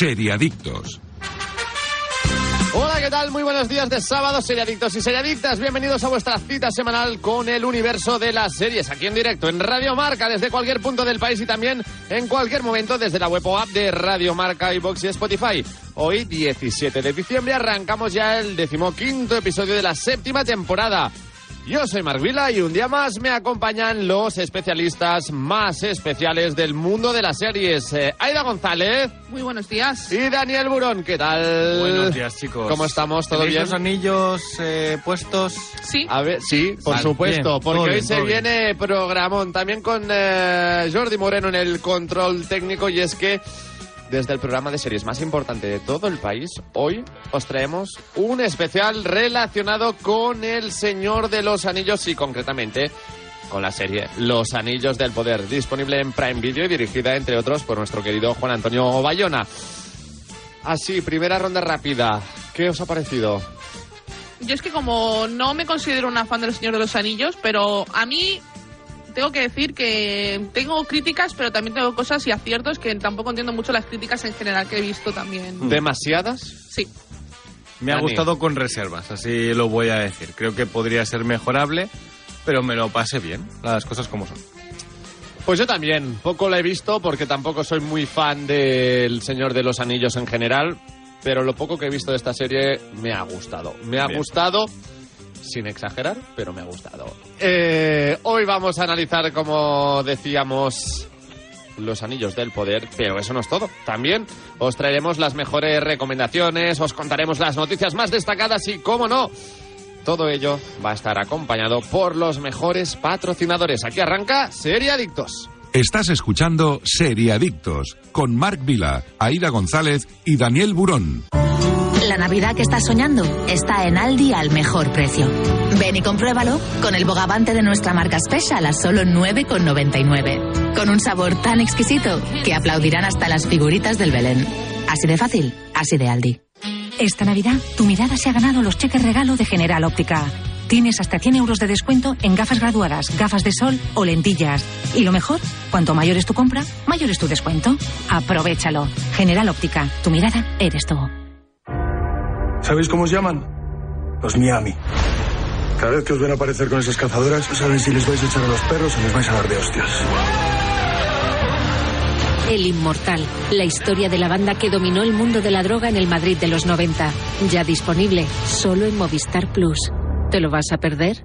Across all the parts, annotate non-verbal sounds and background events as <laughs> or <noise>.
Seriadictos. Hola, ¿qué tal? Muy buenos días de sábado, seriadictos y seriadictas. Bienvenidos a vuestra cita semanal con el universo de las series, aquí en directo, en Radio Marca, desde cualquier punto del país y también en cualquier momento desde la web o app de Radio Marca, iBox y Spotify. Hoy, 17 de diciembre, arrancamos ya el decimoquinto episodio de la séptima temporada. Yo soy Marc Vila y un día más me acompañan los especialistas más especiales del mundo de las series. Eh, Aida González. Muy buenos días. Y Daniel Burón, ¿qué tal? Buenos días, chicos. ¿Cómo estamos? ¿Todo ¿Tenéis bien? los anillos eh, puestos? Sí. A ver, sí, por Vale, supuesto, bien, porque hoy se bien. viene programón también con eh, Jordi Moreno en el control técnico y es que desde el programa de series más importante de todo el país, hoy os traemos un especial relacionado con El Señor de los Anillos y concretamente con la serie Los Anillos del Poder, disponible en Prime Video y dirigida, entre otros, por nuestro querido Juan Antonio Bayona. Así, primera ronda rápida. ¿Qué os ha parecido? Yo es que como no me considero una fan del Señor de los Anillos, pero a mí tengo que decir que tengo críticas, pero también tengo cosas y aciertos que tampoco entiendo mucho las críticas en general que he visto también. ¿Demasiadas? Sí. Me ha Dani. gustado con reservas, así lo voy a decir. Creo que podría ser mejorable, pero me lo pasé bien, las cosas como son. Pues yo también, poco la he visto porque tampoco soy muy fan del Señor de los Anillos en general, pero lo poco que he visto de esta serie me ha gustado. Me ha Bien. gustado, sin exagerar, pero me ha gustado. Eh, hoy vamos a analizar, como decíamos, los anillos del poder, pero eso no es todo. También os traeremos las mejores recomendaciones, os contaremos las noticias más destacadas y, cómo no, todo ello va a estar acompañado por los mejores patrocinadores. Aquí arranca Serie Adictos. Estás escuchando Seriadictos con Marc Vila, Aida González y Daniel Burón. La Navidad que estás soñando está en Aldi al mejor precio. Ven y compruébalo con el bogavante de nuestra marca Special a solo 9,99. Con un sabor tan exquisito que aplaudirán hasta las figuritas del Belén. Así de fácil, así de Aldi. Esta Navidad, tu mirada se ha ganado los cheques regalo de General Óptica. Tienes hasta 100 euros de descuento en gafas graduadas, gafas de sol o lentillas. Y lo mejor, cuanto mayor es tu compra, mayor es tu descuento. Aprovechalo. General Óptica, tu mirada eres tú. ¿Sabéis cómo os llaman? Los Miami. Cada vez que os ven aparecer con esas cazadoras, saben si les vais a echar a los perros o les vais a dar de hostias. El Inmortal, la historia de la banda que dominó el mundo de la droga en el Madrid de los 90. Ya disponible, solo en Movistar Plus. ¿Te lo vas a perder?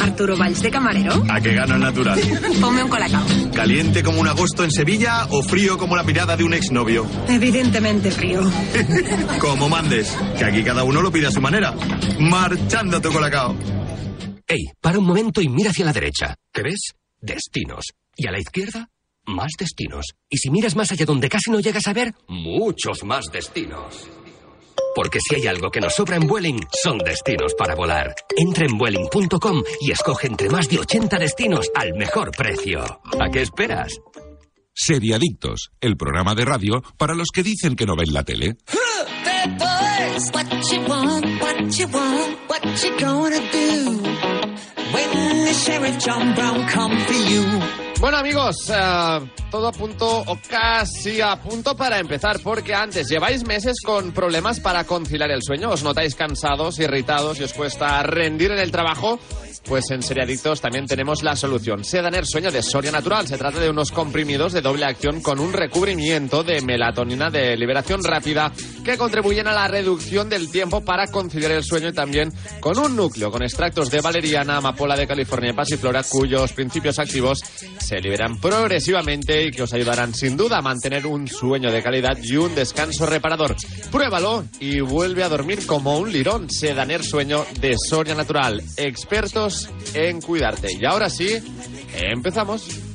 Arturo Valls de camarero. A que gana el natural. <laughs> Ponme un colacao. ¿Caliente como un agosto en Sevilla o frío como la mirada de un exnovio? Evidentemente frío. <laughs> Como mandes, que aquí cada uno lo pide a su manera. Marchando tu colacao. Ey, para un momento y mira hacia la derecha. ¿Qué ves? Destinos. Y a la izquierda, más destinos. Y si miras más allá donde casi no llegas a ver, muchos más destinos. Porque si hay algo que nos sobra en Vueling, son destinos para volar. Entra en Vueling.com y escoge entre más de 80 destinos al mejor precio. ¿A qué esperas? Seriadictos, el programa de radio para los que dicen que no ven la tele. Bueno amigos, eh, todo a punto o casi a punto para empezar, porque antes lleváis meses con problemas para conciliar el sueño, os notáis cansados, irritados y os cuesta rendir en el trabajo. Pues en Seriadictos también tenemos la solución. Sedaner Sueño de Soria Natural. Se trata de unos comprimidos de doble acción con un recubrimiento de melatonina de liberación rápida que contribuyen a la reducción del tiempo para conciliar el sueño y también con un núcleo con extractos de valeriana, amapola de California y pasiflora cuyos principios activos se liberan progresivamente y que os ayudarán sin duda a mantener un sueño de calidad y un descanso reparador. Pruébalo y vuelve a dormir como un lirón. Sedaner Sueño de Soria Natural. Expertos en cuidarte. Y ahora sí, empezamos.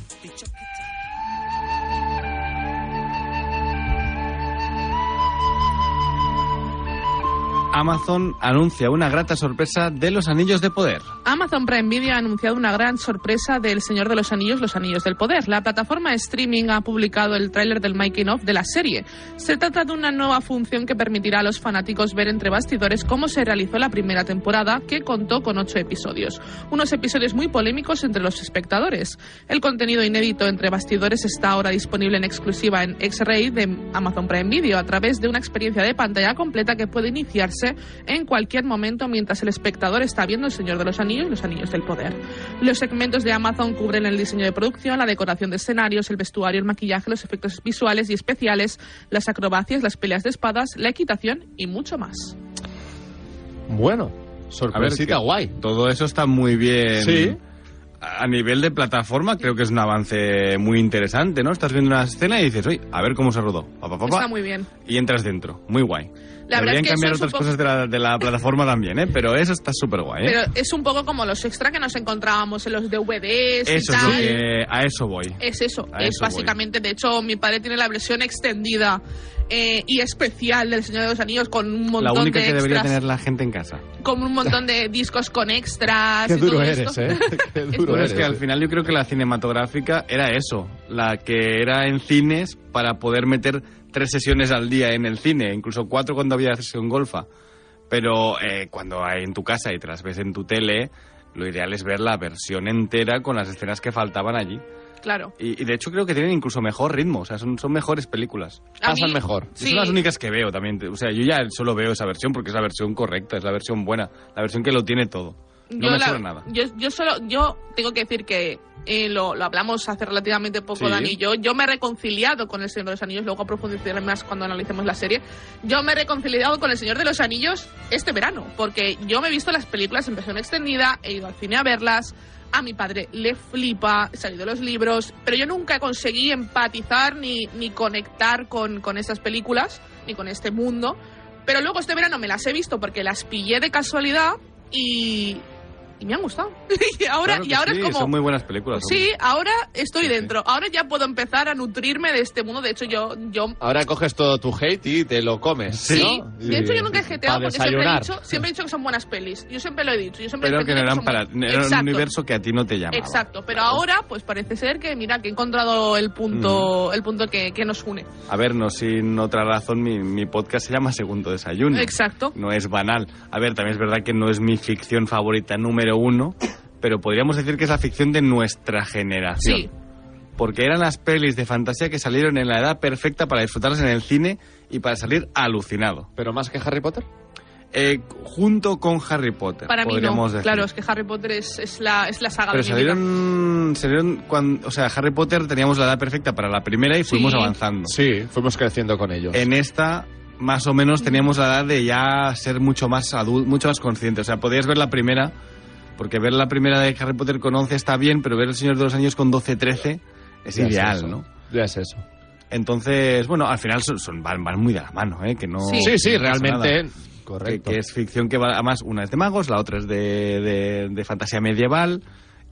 Amazon anuncia una grata sorpresa de los Anillos de Poder. Amazon Prime Video ha anunciado una gran sorpresa del Señor de los Anillos, Los Anillos del Poder. La plataforma de streaming ha publicado el tráiler del making of de la serie. Se trata de una nueva función que permitirá a los fanáticos ver entre bastidores cómo se realizó la primera temporada, que contó con ocho episodios. Unos episodios muy polémicos entre los espectadores. El contenido inédito entre bastidores está ahora disponible en exclusiva en X-Ray de Amazon Prime Video a través de una experiencia de pantalla completa que puede iniciarse en cualquier momento mientras el espectador está viendo El Señor de los Anillos y Los Anillos del Poder. Los segmentos de Amazon cubren el diseño de producción, la decoración de escenarios, el vestuario, el maquillaje, los efectos visuales y especiales, las acrobacias, las peleas de espadas, la equitación y mucho más. Bueno, A ver, sorpresita que guay. Todo eso está muy bien. Sí. A nivel de plataforma creo que es un avance muy interesante, ¿no? Estás viendo una escena y dices, oye, a ver cómo se rodó. Pa, pa, pa, pa, Está muy bien. Y entras dentro. Muy guay. La verdad Deberían es que cambiar otras cosas de la, de la plataforma también, ¿eh? Pero eso está súper guay, ¿eh? Pero es un poco como los extra que nos encontrábamos en los DVDs y eso es tal. lo que... A eso voy. Es eso, A es eso voy. básicamente, de hecho, mi padre tiene la versión extendida eh, y especial del Señor de los Anillos con un La montón única de que debería tener la gente en casa. con un montón de discos con extras Qué y todo duro esto. eres, ¿eh? <laughs> Qué duro Pero es eres. que al final yo creo que la cinematográfica era eso, la que era en cines para poder meter tres sesiones al día en el cine, incluso cuatro cuando había sesión golfa. Pero eh, cuando hay en tu casa y te las ves en tu tele, lo ideal es ver la versión entera con las escenas que faltaban allí. Claro. Y, y de hecho creo que tienen incluso mejor ritmo, o sea, son, son mejores películas. A Pasan mí- mejor. Sí. Son las únicas que veo también. O sea, yo ya solo veo esa versión porque es la versión correcta, es la versión buena, la versión que lo tiene todo. No yo, me la- nada. yo, yo solo, yo tengo que decir que eh, lo, lo hablamos hace relativamente poco, Sí. Dani y yo. Yo me he reconciliado con El Señor de los Anillos, luego profundizaré más cuando analicemos la serie. Yo me he reconciliado con El Señor de los Anillos este verano, porque yo me he visto las películas en versión extendida, he ido al cine a verlas. A mi padre le flipa, he salido los libros, pero yo nunca conseguí empatizar ni, ni conectar con, con esas películas, ni con este mundo. Pero luego este verano me las he visto porque las pillé de casualidad y, y me han gustado. <laughs> y ahora, Claro y ahora sí, es como... Son muy buenas películas. Sí, ahora estoy dentro. Ahora ya puedo empezar a nutrirme de este mundo. De hecho, yo, yo Ahora coges todo tu hate y te lo comes. Sí, ¿no? de hecho yo nunca he jeteado porque siempre he, dicho, siempre he dicho que son buenas pelis. Yo siempre lo he dicho. Yo siempre he Pero que no eran para. Era un universo que a ti no te llamaba. Exacto, pero ahora pues parece ser que mira que he encontrado el punto, Mm. el punto que, que nos une. A ver, no sin otra razón, mi, mi podcast se llama Segundo Desayuno. Exacto. No es banal. A ver, también es verdad que no es mi ficción favorita número uno, pero podríamos decir que es la ficción de nuestra generación. Sí. Porque eran las pelis de fantasía que salieron en la edad perfecta para disfrutarlas en el cine y para salir alucinado. ¿Pero más que Harry Potter? Eh, junto con Harry Potter, Para mí no. decir. Claro, es que Harry Potter es, es la, es la saga Pero de salieron, salieron cuando, o sea, Harry Potter teníamos la edad perfecta para la primera y fuimos Sí. avanzando. Sí, fuimos creciendo con ellos. En esta, más o menos, teníamos la edad de ya ser mucho más adulto, mucho más consciente. O sea, podías ver la primera, porque ver la primera de Harry Potter con 11 está bien, pero ver El Señor de los Anillos con 12, 13 es Ya ideal. ¿no? Ya es eso. Entonces, bueno, al final son, son- van, van muy de la mano, ¿eh? Que no, Sí, sí, no realmente, correcto. Que, que es ficción que va, además, una es de magos, la otra es de, de- de fantasía medieval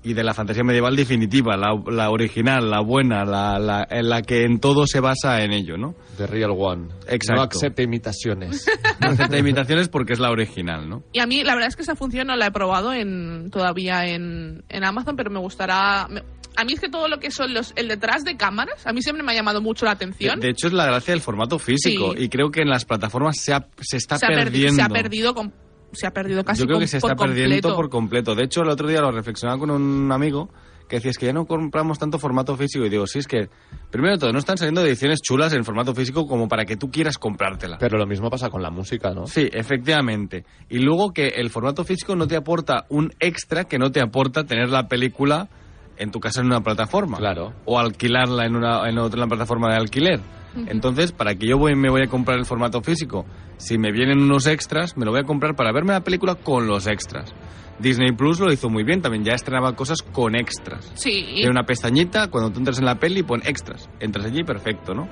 y de la fantasía medieval definitiva, la, la original, la buena, la, la, en la que en todo se basa en ello, ¿no? The Real One. Exacto. No acepta imitaciones. No acepta imitaciones porque es la original, ¿no? Y a mí, la verdad es que esa función no la he probado en, todavía en, en Amazon, pero me gustará. me- a mí es que todo lo que son los el detrás de cámaras, a mí siempre me ha llamado mucho la atención. de hecho, es la gracia del formato físico Sí. y creo que en las plataformas se, ha- se está se, ha perdi- perdiendo. se ha perdido com- se ha perdido casi Yo creo que se por está perdiendo completo. por completo. De hecho, el otro día lo reflexionaba con un amigo que decía, es que ya no compramos tanto formato físico. Y digo, sí, es que, primero de todo, no están saliendo ediciones chulas en formato físico como para que tú quieras comprártela. Pero lo mismo pasa con la música, ¿no? Sí, efectivamente. Y luego que el formato físico no te aporta un extra que no te aporta tener la película en tu casa en una plataforma. Claro. O alquilarla en una, en otra plataforma de alquiler. Entonces, ¿para que yo voy, me voy a comprar el formato físico? Si me vienen unos extras, me lo voy a comprar para verme la película con los extras. Disney Plus lo hizo muy bien, también ya estrenaba cosas con extras. Sí. Tiene una pestañita, cuando tú entras en la peli, pon extras. Entras allí, perfecto, ¿no?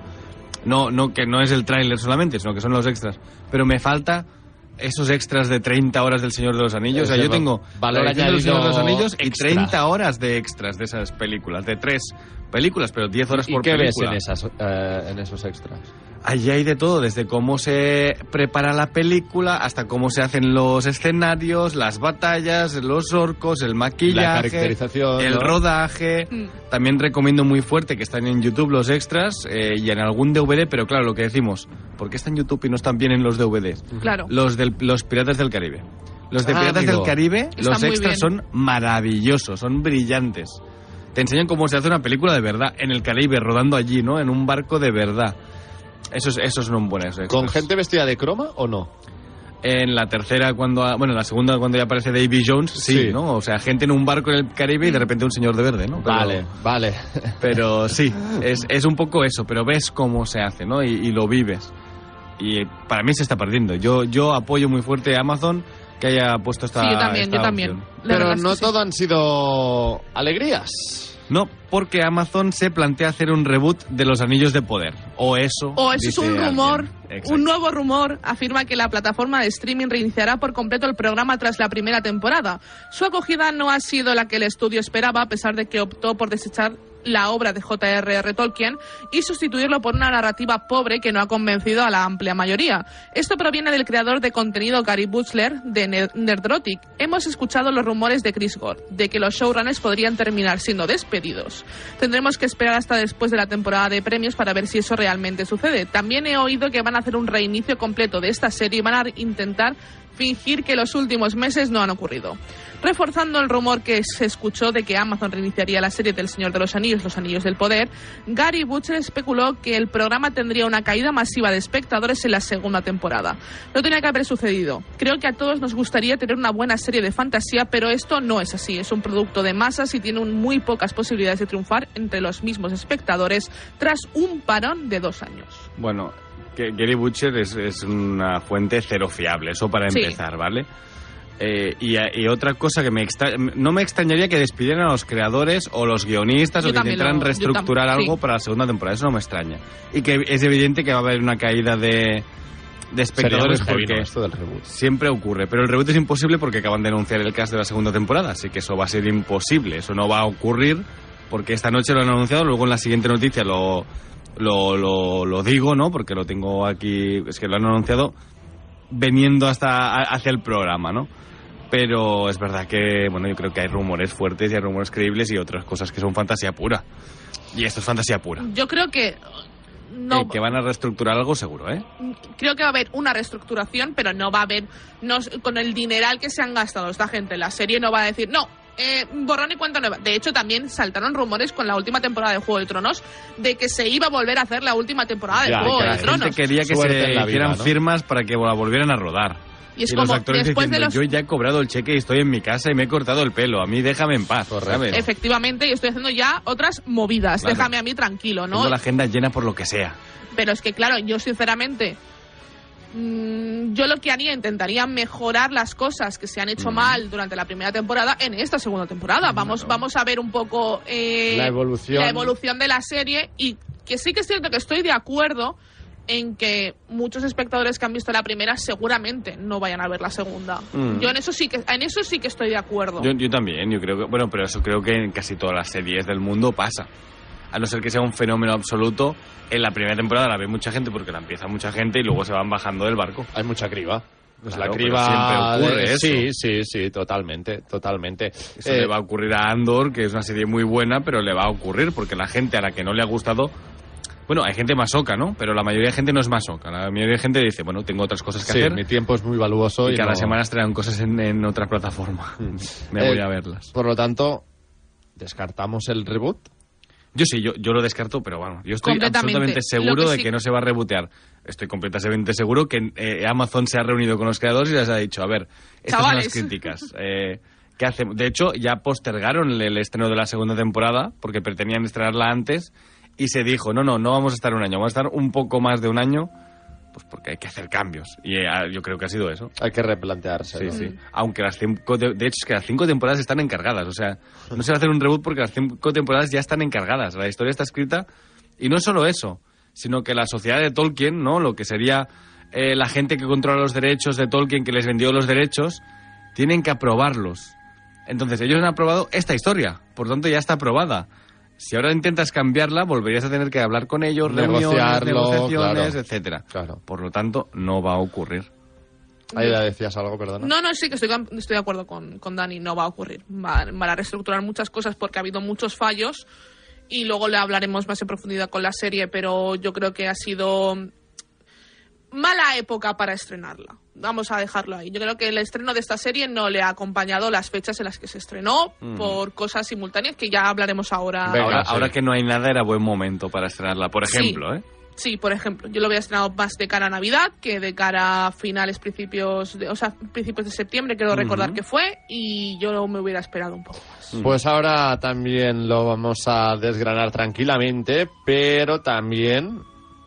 No, no que no es el tráiler solamente, sino que son los extras. Pero me falta esos extras de 30 horas del Señor de los Anillos. O sea, yo tengo valor edición del Señor de los añadido Anillos y extra. 30 horas de extras de esas películas, de tres películas, pero 10 horas ¿Y por qué ves película. en, esas, eh, en esos extras? Allí hay de todo, desde cómo se prepara la película hasta cómo se hacen los escenarios, las batallas, los orcos, el maquillaje, caracterización, el ¿no? rodaje. También recomiendo muy fuerte que están en YouTube los extras eh, y en algún DVD, pero claro, lo que decimos, ¿por qué está en YouTube y no están bien en los DVDs? Claro. Los de los Piratas del Caribe. Los de Ah, Piratas amigo. del Caribe, los extras bien. son maravillosos, son brillantes. Te enseñan cómo se hace una película de verdad, en el Caribe, rodando allí, ¿no? En un barco de verdad. Esos, esos son buenos extras. ¿Con gente vestida de croma o no? En la tercera, cuando. Bueno, en la segunda, cuando ya aparece Davy Jones, sí, Sí. ¿no? O sea, gente en un barco en el Caribe y de repente un señor de verde, ¿no? Pero- Vale, vale. Pero <laughs> sí, es, es un poco eso, pero ves cómo se hace, ¿no? Y, y lo vives. Y para mí se está perdiendo. Yo, yo apoyo muy fuerte a Amazon que haya puesto esta. Sí, yo también, esta yo también. Pero no sí. todo han sido alegrías. No, porque Amazon se plantea hacer un reboot de los Anillos de Poder. O eso. O eso es un rumor, un nuevo rumor afirma que la plataforma de streaming reiniciará por completo el programa tras la primera temporada. Su acogida no ha sido la que el estudio esperaba, a pesar de que optó por desechar la obra de J.R.R. Tolkien y sustituirlo por una narrativa pobre que no ha convencido a la amplia mayoría. Esto proviene del creador de contenido Gary Butler de Ner- Nerdrotic. Hemos escuchado los rumores de Chris Gore, de que los showrunners podrían terminar siendo despedidos. Tendremos que esperar hasta después de la temporada de premios para ver si eso realmente sucede. También he oído que van a hacer un reinicio completo de esta serie y van a intentar fingir que los últimos meses no han ocurrido. Reforzando el rumor que se escuchó de que Amazon reiniciaría la serie del Señor de los Anillos, Los Anillos del Poder, Gary Butcher especuló que el programa tendría una caída masiva de espectadores en la segunda temporada. No tenía que haber sucedido. Creo que a todos nos gustaría tener una buena serie de fantasía, pero esto no es así. Es un producto de masas y tiene muy pocas posibilidades de triunfar entre los mismos espectadores tras un parón de dos años. Bueno, Gary Butcher es, es una fuente cero fiable, eso para Sí. empezar, ¿vale? Eh, y, y otra cosa que me extra- no me extrañaría que despidieran a los creadores o los guionistas Yo o que intentaran lo- reestructurar algo sí. para la segunda temporada, eso no me extraña. Y que es evidente que va a haber una caída de, de espectadores porque esto del reboot. siempre ocurre, pero el reboot es imposible porque acaban de anunciar el cast de la segunda temporada, así que eso va a ser imposible, eso no va a ocurrir porque esta noche lo han anunciado, luego en la siguiente noticia lo, lo, lo, lo digo, ¿no? Porque lo tengo aquí, es que lo han anunciado veniendo hasta hacia el programa, ¿no? Pero es verdad que, bueno, yo creo que hay rumores fuertes y hay rumores creíbles y otras cosas que son fantasía pura. Y esto es fantasía pura. Yo creo que no Eh, que van a reestructurar algo seguro, ¿eh? creo que va a haber una reestructuración, pero no va a haber no, con el dineral que se han gastado esta gente. La serie no va a decir, no, eh, borrón y cuenta nueva. De hecho, también saltaron rumores con la última temporada de Juego de Tronos de que se iba a volver a hacer la última temporada de Ya, Juego que de la Tronos. gente quería que Suerte se en hicieran ¿no? firmas para que la volvieran a rodar. Y es los como, actores después de diciendo, los- yo ya he cobrado el cheque y estoy en mi casa y me he cortado el pelo, a mí déjame en paz, ¿sabes? Efectivamente, y estoy haciendo ya otras movidas. Claro. Déjame a mí tranquilo, ¿no? Tengo la agenda llena por lo que sea. Pero es que, claro, yo sinceramente, mm, yo lo que haría, intentaría mejorar las cosas que se han hecho mal durante la primera temporada en esta segunda temporada. Vamos, vamos a ver un poco eh, La evolución. la evolución de la serie y que sí que es cierto que estoy de acuerdo en que muchos espectadores que han visto la primera seguramente no vayan a ver la segunda. Mm. Yo en eso sí que en eso sí que estoy de acuerdo. Yo, yo también, yo creo que, bueno, pero eso creo que en casi todas las series del mundo pasa. A no ser que sea un fenómeno absoluto, en la primera temporada la ve mucha gente porque la empieza mucha gente y luego se van bajando del barco. Hay mucha criba. Pues Claro, la criba siempre ocurre de- eso. Sí, sí, sí, totalmente, totalmente. Eso Eh, le va a ocurrir a Andor, que es una serie muy buena, pero le va a ocurrir porque la gente a la que no le ha gustado. Bueno, hay gente masoca, ¿no? Pero la mayoría de gente no es masoca. La mayoría de gente dice, bueno, tengo otras cosas que sí, hacer. mi tiempo es muy valuoso y y, cada no- semana traen cosas en, en otra plataforma. <laughs> Me Eh, voy a verlas. Por lo tanto, descartamos el reboot. Yo sí, yo, yo lo descarto, pero bueno, yo estoy absolutamente seguro de sí- que no se va a rebotear. Estoy completamente seguro que eh, Amazon se ha reunido con los creadores y les ha dicho, a ver, estas Chavales. son las críticas. <laughs> Eh, ¿Qué hacemos? De hecho, ya postergaron el, el estreno de la segunda temporada porque pretendían estrenarla antes y se dijo, no, no, no vamos a estar un año, vamos a estar un poco más de un año, pues porque hay que hacer cambios. Y eh, yo creo que ha sido eso. Hay que replantearse. Sí, ¿no? sí. Aunque las cinco, de, de hecho es que las cinco temporadas están encargadas. O sea, no se va a hacer un reboot porque las cinco temporadas ya están encargadas. La historia está escrita. Y no solo eso, sino que la sociedad de Tolkien, ¿no? Lo que sería eh, la gente que controla los derechos de Tolkien, que les vendió los derechos, tienen que aprobarlos. Entonces, ellos han aprobado esta historia, por tanto ya está aprobada. Si ahora intentas cambiarla, volverías a tener que hablar con ellos, reuniones, Negociarlo, negociaciones, claro. etcétera. Claro. Por lo tanto, no va a ocurrir. Ahí ya decías algo, perdona. No, no, sí que estoy, estoy de acuerdo con, con Dani, no va a ocurrir. Va- van a reestructurar muchas cosas porque ha habido muchos fallos y luego le hablaremos más en profundidad con la serie, pero yo creo que ha sido mala época para estrenarla. Vamos a dejarlo ahí. Yo creo que el estreno de esta serie no le ha acompañado las fechas en las que se estrenó Mm. por cosas simultáneas que ya hablaremos ahora. ahora, ahora que no hay nada, era buen momento para estrenarla, por Sí. ejemplo, ¿eh? Sí, por ejemplo, yo lo había estrenado más de cara a Navidad que de cara a finales, principios, de, o sea, principios de septiembre, creo recordar que fue, y yo me hubiera esperado un poco más. Pues ahora también lo vamos a desgranar tranquilamente, pero también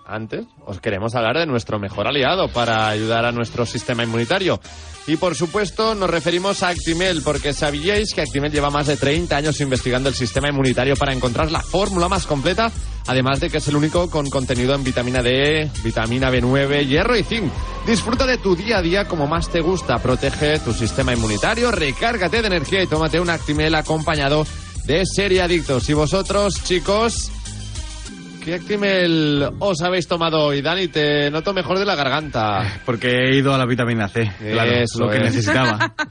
antes os queremos hablar de nuestro mejor aliado para ayudar a nuestro sistema inmunitario. Y por supuesto nos referimos a Actimel, porque sabíais que Actimel lleva más de 30 años investigando el sistema inmunitario para encontrar la fórmula más completa, además de que es el único con contenido en vitamina D, vitamina B9, hierro y zinc. Disfruta de tu día a día como más te gusta, protege tu sistema inmunitario, recárgate de energía y tómate un Actimel acompañado de Serie Adictos. Y vosotros, chicos, ¿qué Actimel os habéis tomado hoy? Dani, te noto mejor de la garganta. Porque he ido a la vitamina C, claro, Eso lo que es. necesitaba. <laughs>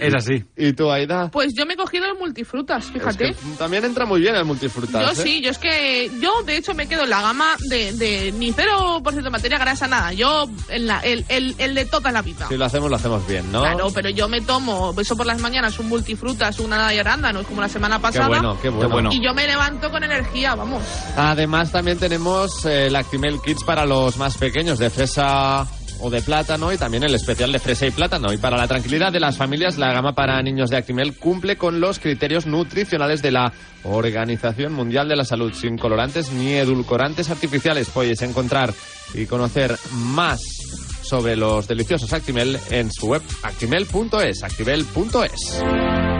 es así. ¿Y tú, Aida? Pues yo me he cogido el multifrutas, fíjate. Es que también entra muy bien el multifrutas. Yo ¿eh? sí, yo es que yo de hecho me quedo en la gama de, de ni 0% de materia grasa, nada. Yo en la, el, el, el de toda la vida. Si lo hacemos, lo hacemos bien, ¿no? Claro, pero yo me tomo eso por las mañanas, un multifrutas, una de arándanos, como la semana Qué pasada. bueno, qué bueno. Y yo me levanto con energía, vamos. Además, también tenemos eh, el Actimel Kids para los más pequeños, de fresa o de plátano, y también el especial de fresa y plátano. Y para la tranquilidad de las familias, la gama para niños de Actimel cumple con los criterios nutricionales de la Organización Mundial de la Salud, sin colorantes ni edulcorantes artificiales. Podéis encontrar y conocer más sobre los deliciosos Actimel en su web actimel.es, actimel.es.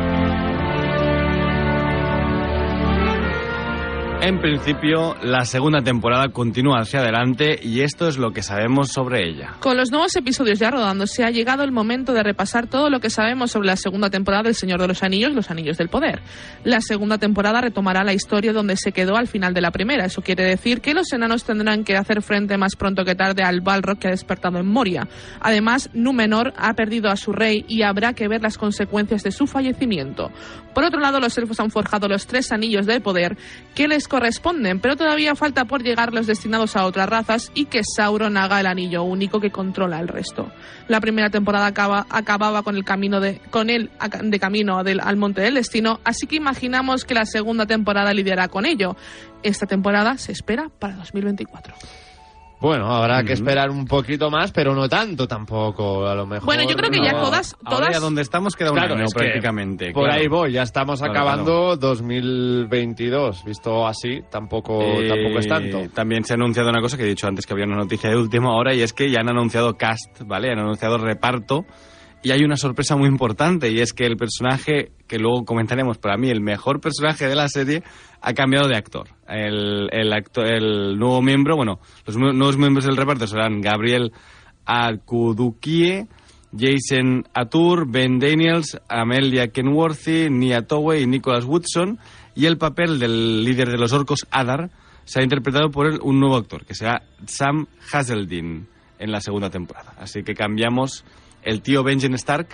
En principio, la segunda temporada continúa hacia adelante y esto es lo que sabemos sobre ella. Con los nuevos episodios ya rodándose, ha llegado el momento de repasar todo lo que sabemos sobre la segunda temporada del Señor de los Anillos, Los Anillos del Poder. La segunda temporada retomará la historia donde se quedó al final de la primera. Eso quiere decir que los enanos tendrán que hacer frente más pronto que tarde al Balrog que ha despertado en Moria. Además, Númenor ha perdido a su rey y habrá que ver las consecuencias de su fallecimiento. Por otro lado, los elfos han forjado los tres anillos del poder que les corresponden, pero todavía falta por llegar los destinados a otras razas y que Sauron haga el anillo único que controla el resto. La primera temporada acaba, acababa con el camino de, con él de camino al Monte del Destino, así que imaginamos que la segunda temporada lidiará con ello. Esta temporada se espera para 2024. Bueno, habrá que esperar un poquito más, pero no tanto tampoco, a lo mejor. Bueno, yo creo que ya todas, Ahora todas ya donde estamos queda un Claro, año es prácticamente. Por claro. ahí voy, ya estamos Claro, acabando 2022. Visto así, tampoco, Eh, tampoco es tanto. También se ha anunciado una cosa que he dicho antes que había una noticia de última hora y es que ya han anunciado cast, ¿vale? Han anunciado reparto y hay una sorpresa muy importante y es que el personaje, que luego comentaremos, para mí el mejor personaje de la serie, ha cambiado de actor. El, el, actor, el nuevo miembro, bueno, los nu- nuevos miembros del reparto serán Gabriel Akudukie, Jason Atur, Ben Daniels, Amelia Kenworthy, Nia Towe y Nicholas Woodson. Y el papel del líder de los orcos, Adar, será interpretado por el- un nuevo actor, que será Sam Hazeldine en la segunda temporada. Así que cambiamos el tío Benjen Stark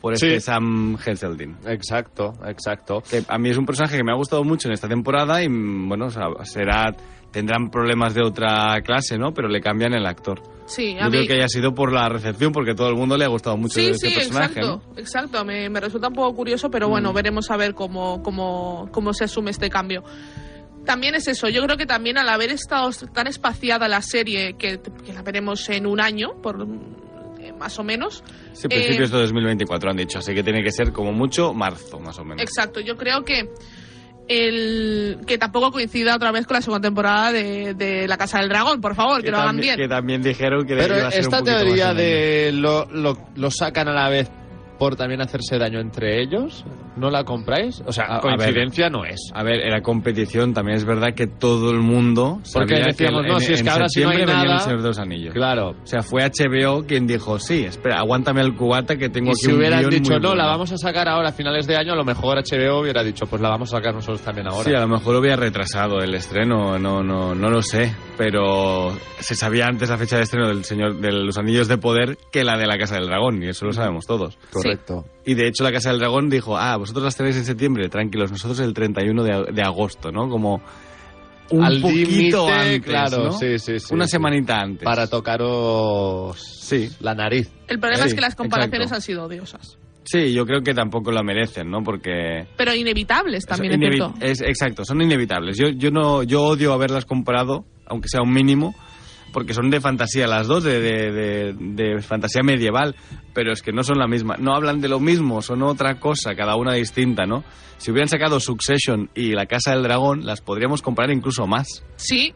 por este Sí. Sam Hazeldine. Exacto, exacto. Que a mí es un personaje que me ha gustado mucho en esta temporada y, mm, bueno, o sea, será tendrán problemas de otra clase, ¿no? Pero le cambian el actor. Sí, a Yo creo que haya sido por la recepción, porque a todo el mundo le ha gustado mucho Sí, este sí, personaje, exacto, ¿no? exacto. Me, me resulta un poco curioso, pero bueno, veremos a ver cómo, cómo, cómo se asume este cambio. También es eso, yo creo que también al haber estado tan espaciada la serie, que, que la veremos en un año, por eh, más o menos. Sí, eh, principios de 2024 han dicho, así que tiene que ser como mucho marzo, más o menos. Exacto, yo creo que el que tampoco coincida otra vez con la segunda temporada de, de La Casa del Dragón, por favor, que, lo hagan bien. que también dijeron que Pero iba a ser esta un teoría de lo, lo, lo sacan a la vez por también hacerse daño entre ellos? ¿No la compráis? O sea, A- a coincidencia no es. A ver, era competición, también es verdad que todo el mundo Porque sabía decíamos, que no, en, si es en que ahora si no hay nada- el Señor de los Anillos. Claro. O sea, fue HBO quien dijo, sí, espera, aguántame el cubata que tengo Y aquí si un hubieran dicho, no, la bueno". vamos a sacar ahora a finales de año, a lo mejor HBO hubiera dicho, pues la vamos a sacar nosotros también ahora. Sí, a lo mejor hubiera retrasado el estreno, no, no, no lo sé, pero se sabía antes la fecha de estreno del Señor de los Anillos de Poder que la de la Casa del Dragón, y eso lo sabemos todos. Correcto. Y de hecho la Casa del Dragón dijo, ah, vosotros las tenéis en septiembre, tranquilos, nosotros el 31 de, de agosto, ¿no? Como un Al poquito antes, claro, ¿no? sí, sí, sí, Una sí. semanita antes. Para tocaros la nariz. El problema Sí, es que las comparaciones exacto. han sido odiosas. Sí, yo creo que tampoco lo merecen, ¿no? Porque... Pero inevitables también, inevi- es- exacto, son inevitables. Yo, yo, no, yo odio haberlas comparado, aunque sea un mínimo, porque son de fantasía las dos, de, de, de- de fantasía medieval, pero es que no son la misma. No hablan de lo mismo, son otra cosa, cada una distinta, ¿no? Si hubieran sacado Succession y La Casa del Dragón, las podríamos comparar incluso más, Sí,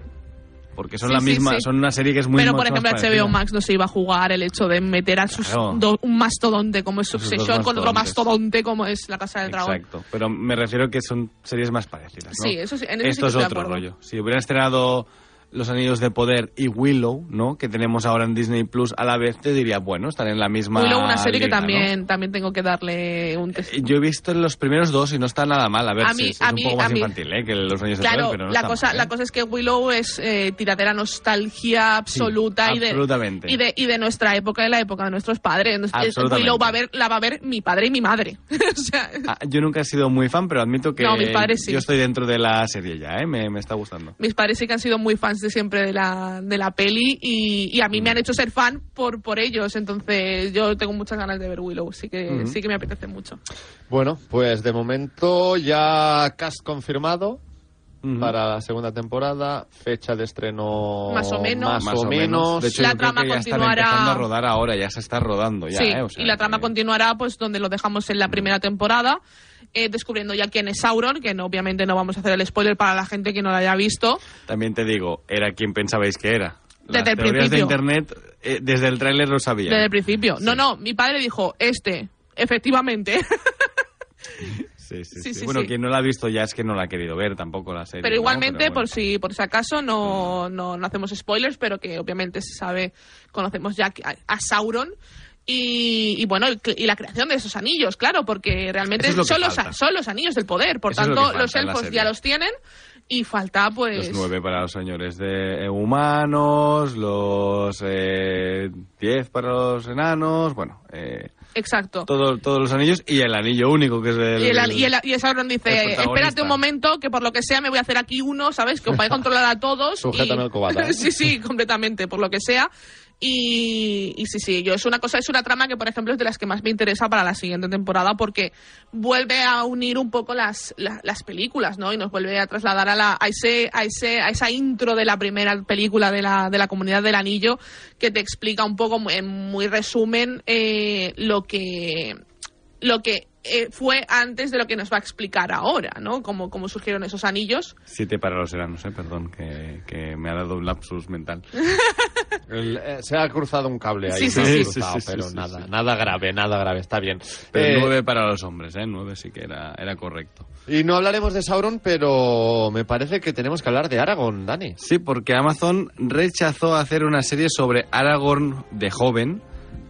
porque son Sí, la misma, sí. son una serie que es muy pero por ejemplo parecida. HBO Max no se iba a jugar el hecho de meter a sus Claro. do- un mastodonte como es Succession con otro mastodonte como es La Casa del Dragón. Exacto, pero me refiero que son series más parecidas, ¿no? Sí, eso sí, en eso Esto es otro rollo. Si hubieran estrenado Los Anillos de Poder y Willow, ¿no? Que tenemos ahora en Disney Plus a la vez, te diría, bueno, están en la misma Willow, una serie que liga, ¿no? también, también tengo que darle un test. Yo he visto los primeros dos y no está nada mal. A ver, A sí, mí- es a un mí- poco más mí- infantil, ¿eh? Que Los Anillos de Claro, Poder, pero no la está cosa, mal, ¿eh? la cosa es que Willow es eh, tiradera nostalgia absoluta y de y de y de nuestra época y la época de nuestros padres. Willow va a ver, la va a ver mi padre y mi madre. <laughs> o sea, Ah, yo nunca he sido muy fan, pero admito que No, mis padres sí. yo estoy dentro de la serie ya, ¿eh? Me, me está gustando. mis padres sí que han sido muy fans siempre de la, de la peli y, y a mí me han hecho ser fan por, por ellos. Entonces yo tengo muchas ganas de ver Willow, sí que, sí que me apetece mucho. Bueno, pues de momento ya cast confirmado para la segunda temporada, fecha de estreno Más o menos. más o menos. De hecho, La yo creo trama que ya están continuará- empezando a rodar ahora, ya se está rodando ya, sí, ¿eh? O sea, y la trama continuará pues donde lo dejamos en la primera temporada, eh, descubriendo ya quién es Sauron, que no, obviamente no vamos a hacer el spoiler para la gente que no lo haya visto. También te digo, era quien pensabais que era. Las Desde el teorías de principio. internet, eh, desde el tráiler lo sabían. Desde el principio. No, no, mi padre dijo, este, efectivamente. <laughs> Sí, sí, Sí, sí. bueno, quien no la ha visto ya es que no la ha querido ver tampoco la serie. Pero ¿no? igualmente, Pero bueno. por si por si acaso, no, no, no hacemos spoilers, pero que obviamente se sabe, conocemos ya a, a Sauron. Y, y bueno, y la creación de esos anillos, claro, porque realmente es lo son, los, son los anillos del poder. Por Eso es lo tanto, los elfos ya los tienen y falta pues... Los nueve para los señores de eh, humanos, los eh, diez para los enanos, bueno, eh, Exacto. todo- todos los anillos y el anillo único que es el... Y, el, y, el, y el Sauron el dice, espérate un momento, que por lo que sea me voy a hacer aquí uno, ¿sabes? Que os vais a controlar a todos. <laughs> Sujétame y- el ¿eh? <laughs> sí, sí, completamente, por lo que sea. Y, y sí, sí, yo es una cosa, es una trama que, por ejemplo, es de las que más me interesa para la siguiente temporada porque vuelve a unir un poco las, la- las películas, ¿no? Y nos vuelve a trasladar a, la, a, ese, a, ese, a esa intro de la primera película de la, de la Comunidad del Anillo que te explica un poco, en muy resumen, eh, lo que lo que eh, fue antes de lo que nos va a explicar ahora, ¿no? Cómo, cómo surgieron esos anillos. Siete para los enanos, eh, perdón, que, que me ha dado un lapsus mental. <laughs> El- eh, se ha cruzado un cable ahí. Sí, se ha sí, sí. cruzado, Sí, sí, pero sí, nada, sí. nada grave, nada grave, está bien. Pero Eh, nueve para los hombres, ¿eh? Nueve sí que era, era correcto. Y no hablaremos de Sauron, pero me parece que tenemos que hablar de Aragorn, Dani. Sí, porque Amazon rechazó hacer una serie sobre Aragorn de joven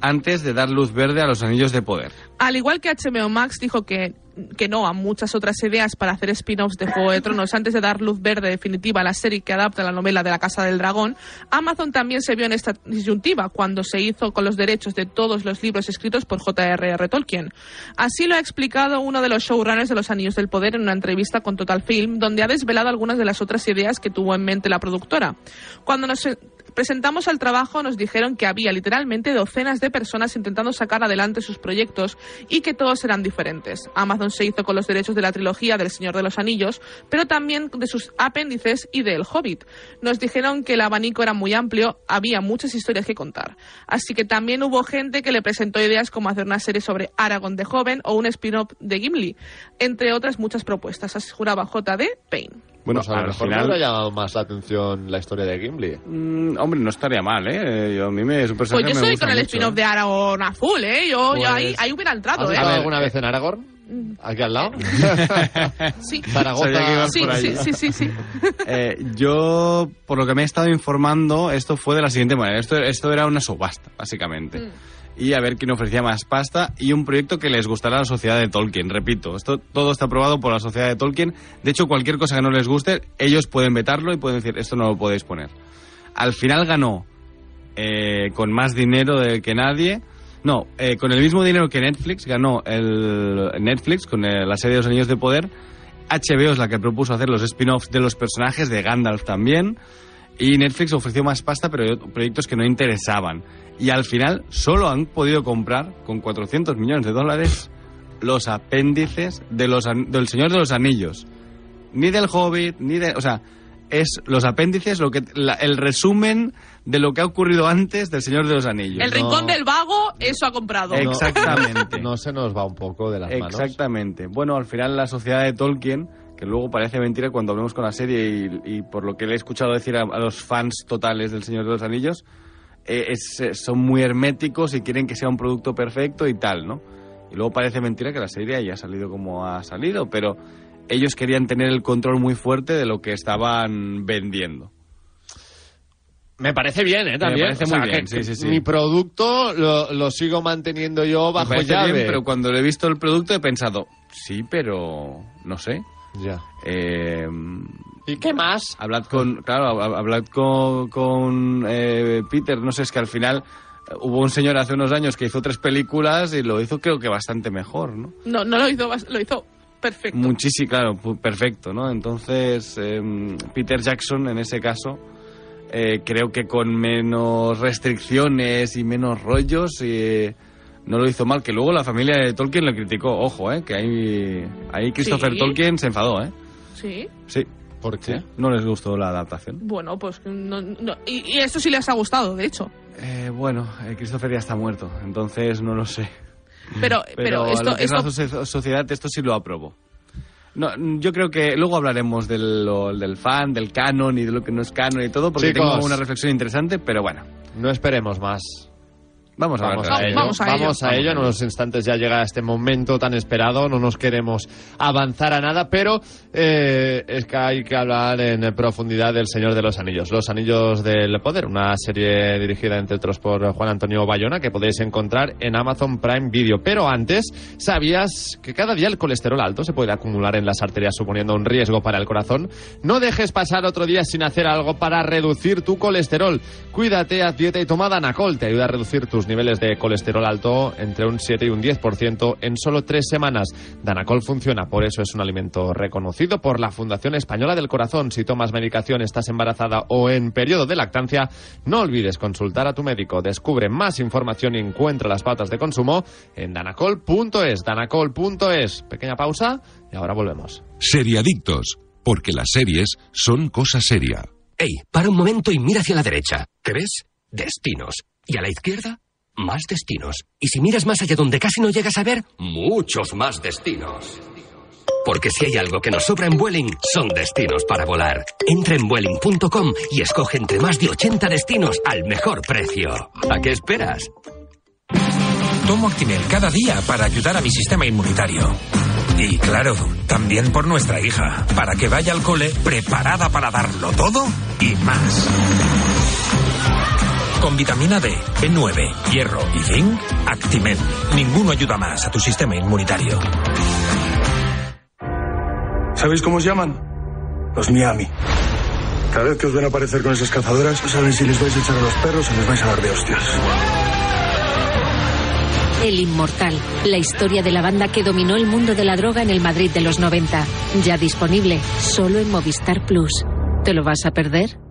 antes de dar luz verde a los anillos de poder. Al igual que HBO Max dijo que, que no a muchas otras ideas para hacer spin-offs de Juego de Tronos antes de dar luz verde definitiva a la serie que adapta la novela de la Casa del Dragón, Amazon también se vio en esta disyuntiva cuando se hizo con los derechos de todos los libros escritos por J.R.R. Tolkien. Así lo ha explicado uno de los showrunners de Los Anillos del Poder en una entrevista con Total Film, donde ha desvelado algunas de las otras ideas que tuvo en mente la productora. Cuando nos presentamos al trabajo nos dijeron que había literalmente docenas de personas intentando sacar adelante sus proyectos y que todos eran diferentes. Amazon se hizo con los derechos de la trilogía del Señor de los Anillos, pero también de sus apéndices y de El Hobbit. Nos dijeron que el abanico era muy amplio, había muchas historias que contar. Así que también hubo gente que le presentó ideas como hacer una serie sobre Aragorn de joven o un spin-off de Gimli, entre otras muchas propuestas, aseguraba J.D. Payne. Bueno, Pues a lo al mejor final- me ha llamado más la atención la historia de Gimli. Mm, hombre, no estaría mal, ¿eh? Yo, a mí me, es un personaje Pues yo soy gusta con el spin-off de Aragorn azul, ¿eh? Yo, yo ahí, Pues- ahí hubiera entrado, ¿Has ¿eh? estado alguna vez en Aragorn? Aquí al lado. <laughs> Sí. Zaragoza. Sí, sí, sí, sí. <laughs> Eh, yo, por lo que me he estado informando, esto fue de la siguiente manera. Esto, esto era una subasta, básicamente. Mm. Y a ver quién ofrecía más pasta y un proyecto que les gustará a la sociedad de Tolkien. Repito, esto todo está aprobado por la sociedad de Tolkien. De hecho, cualquier cosa que no les guste, ellos pueden vetarlo y pueden decir, esto no lo podéis poner. Al final ganó eh, con más dinero de que nadie. No, eh, con el mismo dinero que Netflix ganó el Netflix con eh, la serie de los Anillos de Poder. HBO es la que propuso hacer los spin-offs de los personajes de Gandalf también. Y Netflix ofreció más pasta, pero proyectos que no interesaban. Y al final solo han podido comprar, con 400 millones de dólares, los apéndices de los, del Señor de los Anillos. Ni del Hobbit, ni de... O sea, es los apéndices, lo que, la- el resumen de lo que ha ocurrido antes del Señor de los Anillos. El rincón del vago, eso ha comprado. Exactamente. No se nos va un poco de las manos. Exactamente. Bueno, al final la sociedad de Tolkien, que luego parece mentira cuando hablemos con la serie y, y por lo que le he escuchado decir a, a los fans totales del Señor de los Anillos, eh, es- eh, son muy herméticos y quieren que sea un producto perfecto y tal, ¿no? Y luego parece mentira que la serie haya salido como ha salido, pero ellos querían tener el control muy fuerte de lo que estaban vendiendo. Me parece bien, ¿eh? También. parece O sea, muy bien, que- sí, que sí, sí. Mi producto lo, lo sigo manteniendo yo Me bajo parece llave. bien, pero cuando le he visto el producto he pensado, sí, pero no sé. Ya. Eh, ¿Y qué más? Hablad con, claro, hab- hablad con, con eh, Peter, no sé, es que al final eh, hubo un señor hace unos años que hizo tres películas y lo hizo creo que bastante mejor, ¿no? No, no lo hizo, lo hizo perfecto. Muchísimo, claro, perfecto, ¿no? Entonces, em, Peter Jackson en ese caso, eh, creo que con menos restricciones y menos rollos, eh, no lo hizo mal. Que luego la familia de Tolkien le criticó, ojo, ¿eh? Que ahí, ahí Christopher Sí. Tolkien se enfadó, ¿eh? Sí. Sí. ¿Por qué? No les gustó la adaptación. Bueno, pues no, no- y, y esto sí les ha gustado, de hecho. Eh, bueno, eh, Christopher ya está muerto, entonces no lo sé. Pero, <laughs> Pero, pero, a esto, lo que es la socie- sociedad esto sí lo aprobó. No, yo creo que luego hablaremos del, lo- del fan, del canon y de lo que no es canon y todo, porque Chicos. tengo una reflexión interesante, pero bueno, No esperemos más. Vamos a Vamos hablar a de ello. Vamos a ello. Vamos a ello. En unos instantes ya llega este momento tan esperado. No nos queremos avanzar a nada, pero eh, es que hay que hablar en profundidad del Señor de los Anillos. Los Anillos del Poder, una serie dirigida entre otros por Juan Antonio Bayona que podéis encontrar en Amazon Prime Video. Pero antes, ¿sabías que cada día el colesterol alto se puede acumular en las arterias suponiendo un riesgo para el corazón? No dejes pasar otro día sin hacer algo para reducir tu colesterol. Cuídate, haz dieta y toma Danacol. Te ayuda a reducir tus niveles de colesterol alto entre un 7 y un 10% en solo tres semanas. Danacol funciona, por eso es un alimento reconocido por la Fundación Española del Corazón. Si tomas medicación, estás embarazada o en periodo de lactancia, no olvides consultar a tu médico. Descubre más información y encuentra las pautas de consumo en danacol.es. Danacol.es. Pequeña pausa y ahora volvemos. Seriadictos, porque las series son cosa seria. Ey, para un momento y mira hacia la derecha. ¿Qué ves? Destinos. Y a la izquierda, más destinos. Y si miras más allá donde casi no llegas a ver, muchos más destinos. Porque si hay algo que nos sobra en Vueling, son destinos para volar. Entra en Vueling.com y escoge entre más de 80 destinos al mejor precio. ¿A qué esperas? Tomo Actimel cada día para ayudar a mi sistema inmunitario. Y claro, también por nuestra hija, para que vaya al cole preparada para darlo todo y más. Con vitamina D, B9, hierro y zinc, Actimel. Ninguno ayuda más a tu sistema inmunitario. ¿Sabéis cómo os llaman? Los Miami. Cada vez que os ven aparecer con esas cazadoras, no saben si les vais a echar a los perros o les vais a dar de hostias. El Inmortal, la historia de la banda que dominó el mundo de la droga en el Madrid de los 90. Ya disponible solo en Movistar Plus. ¿Te lo vas a perder?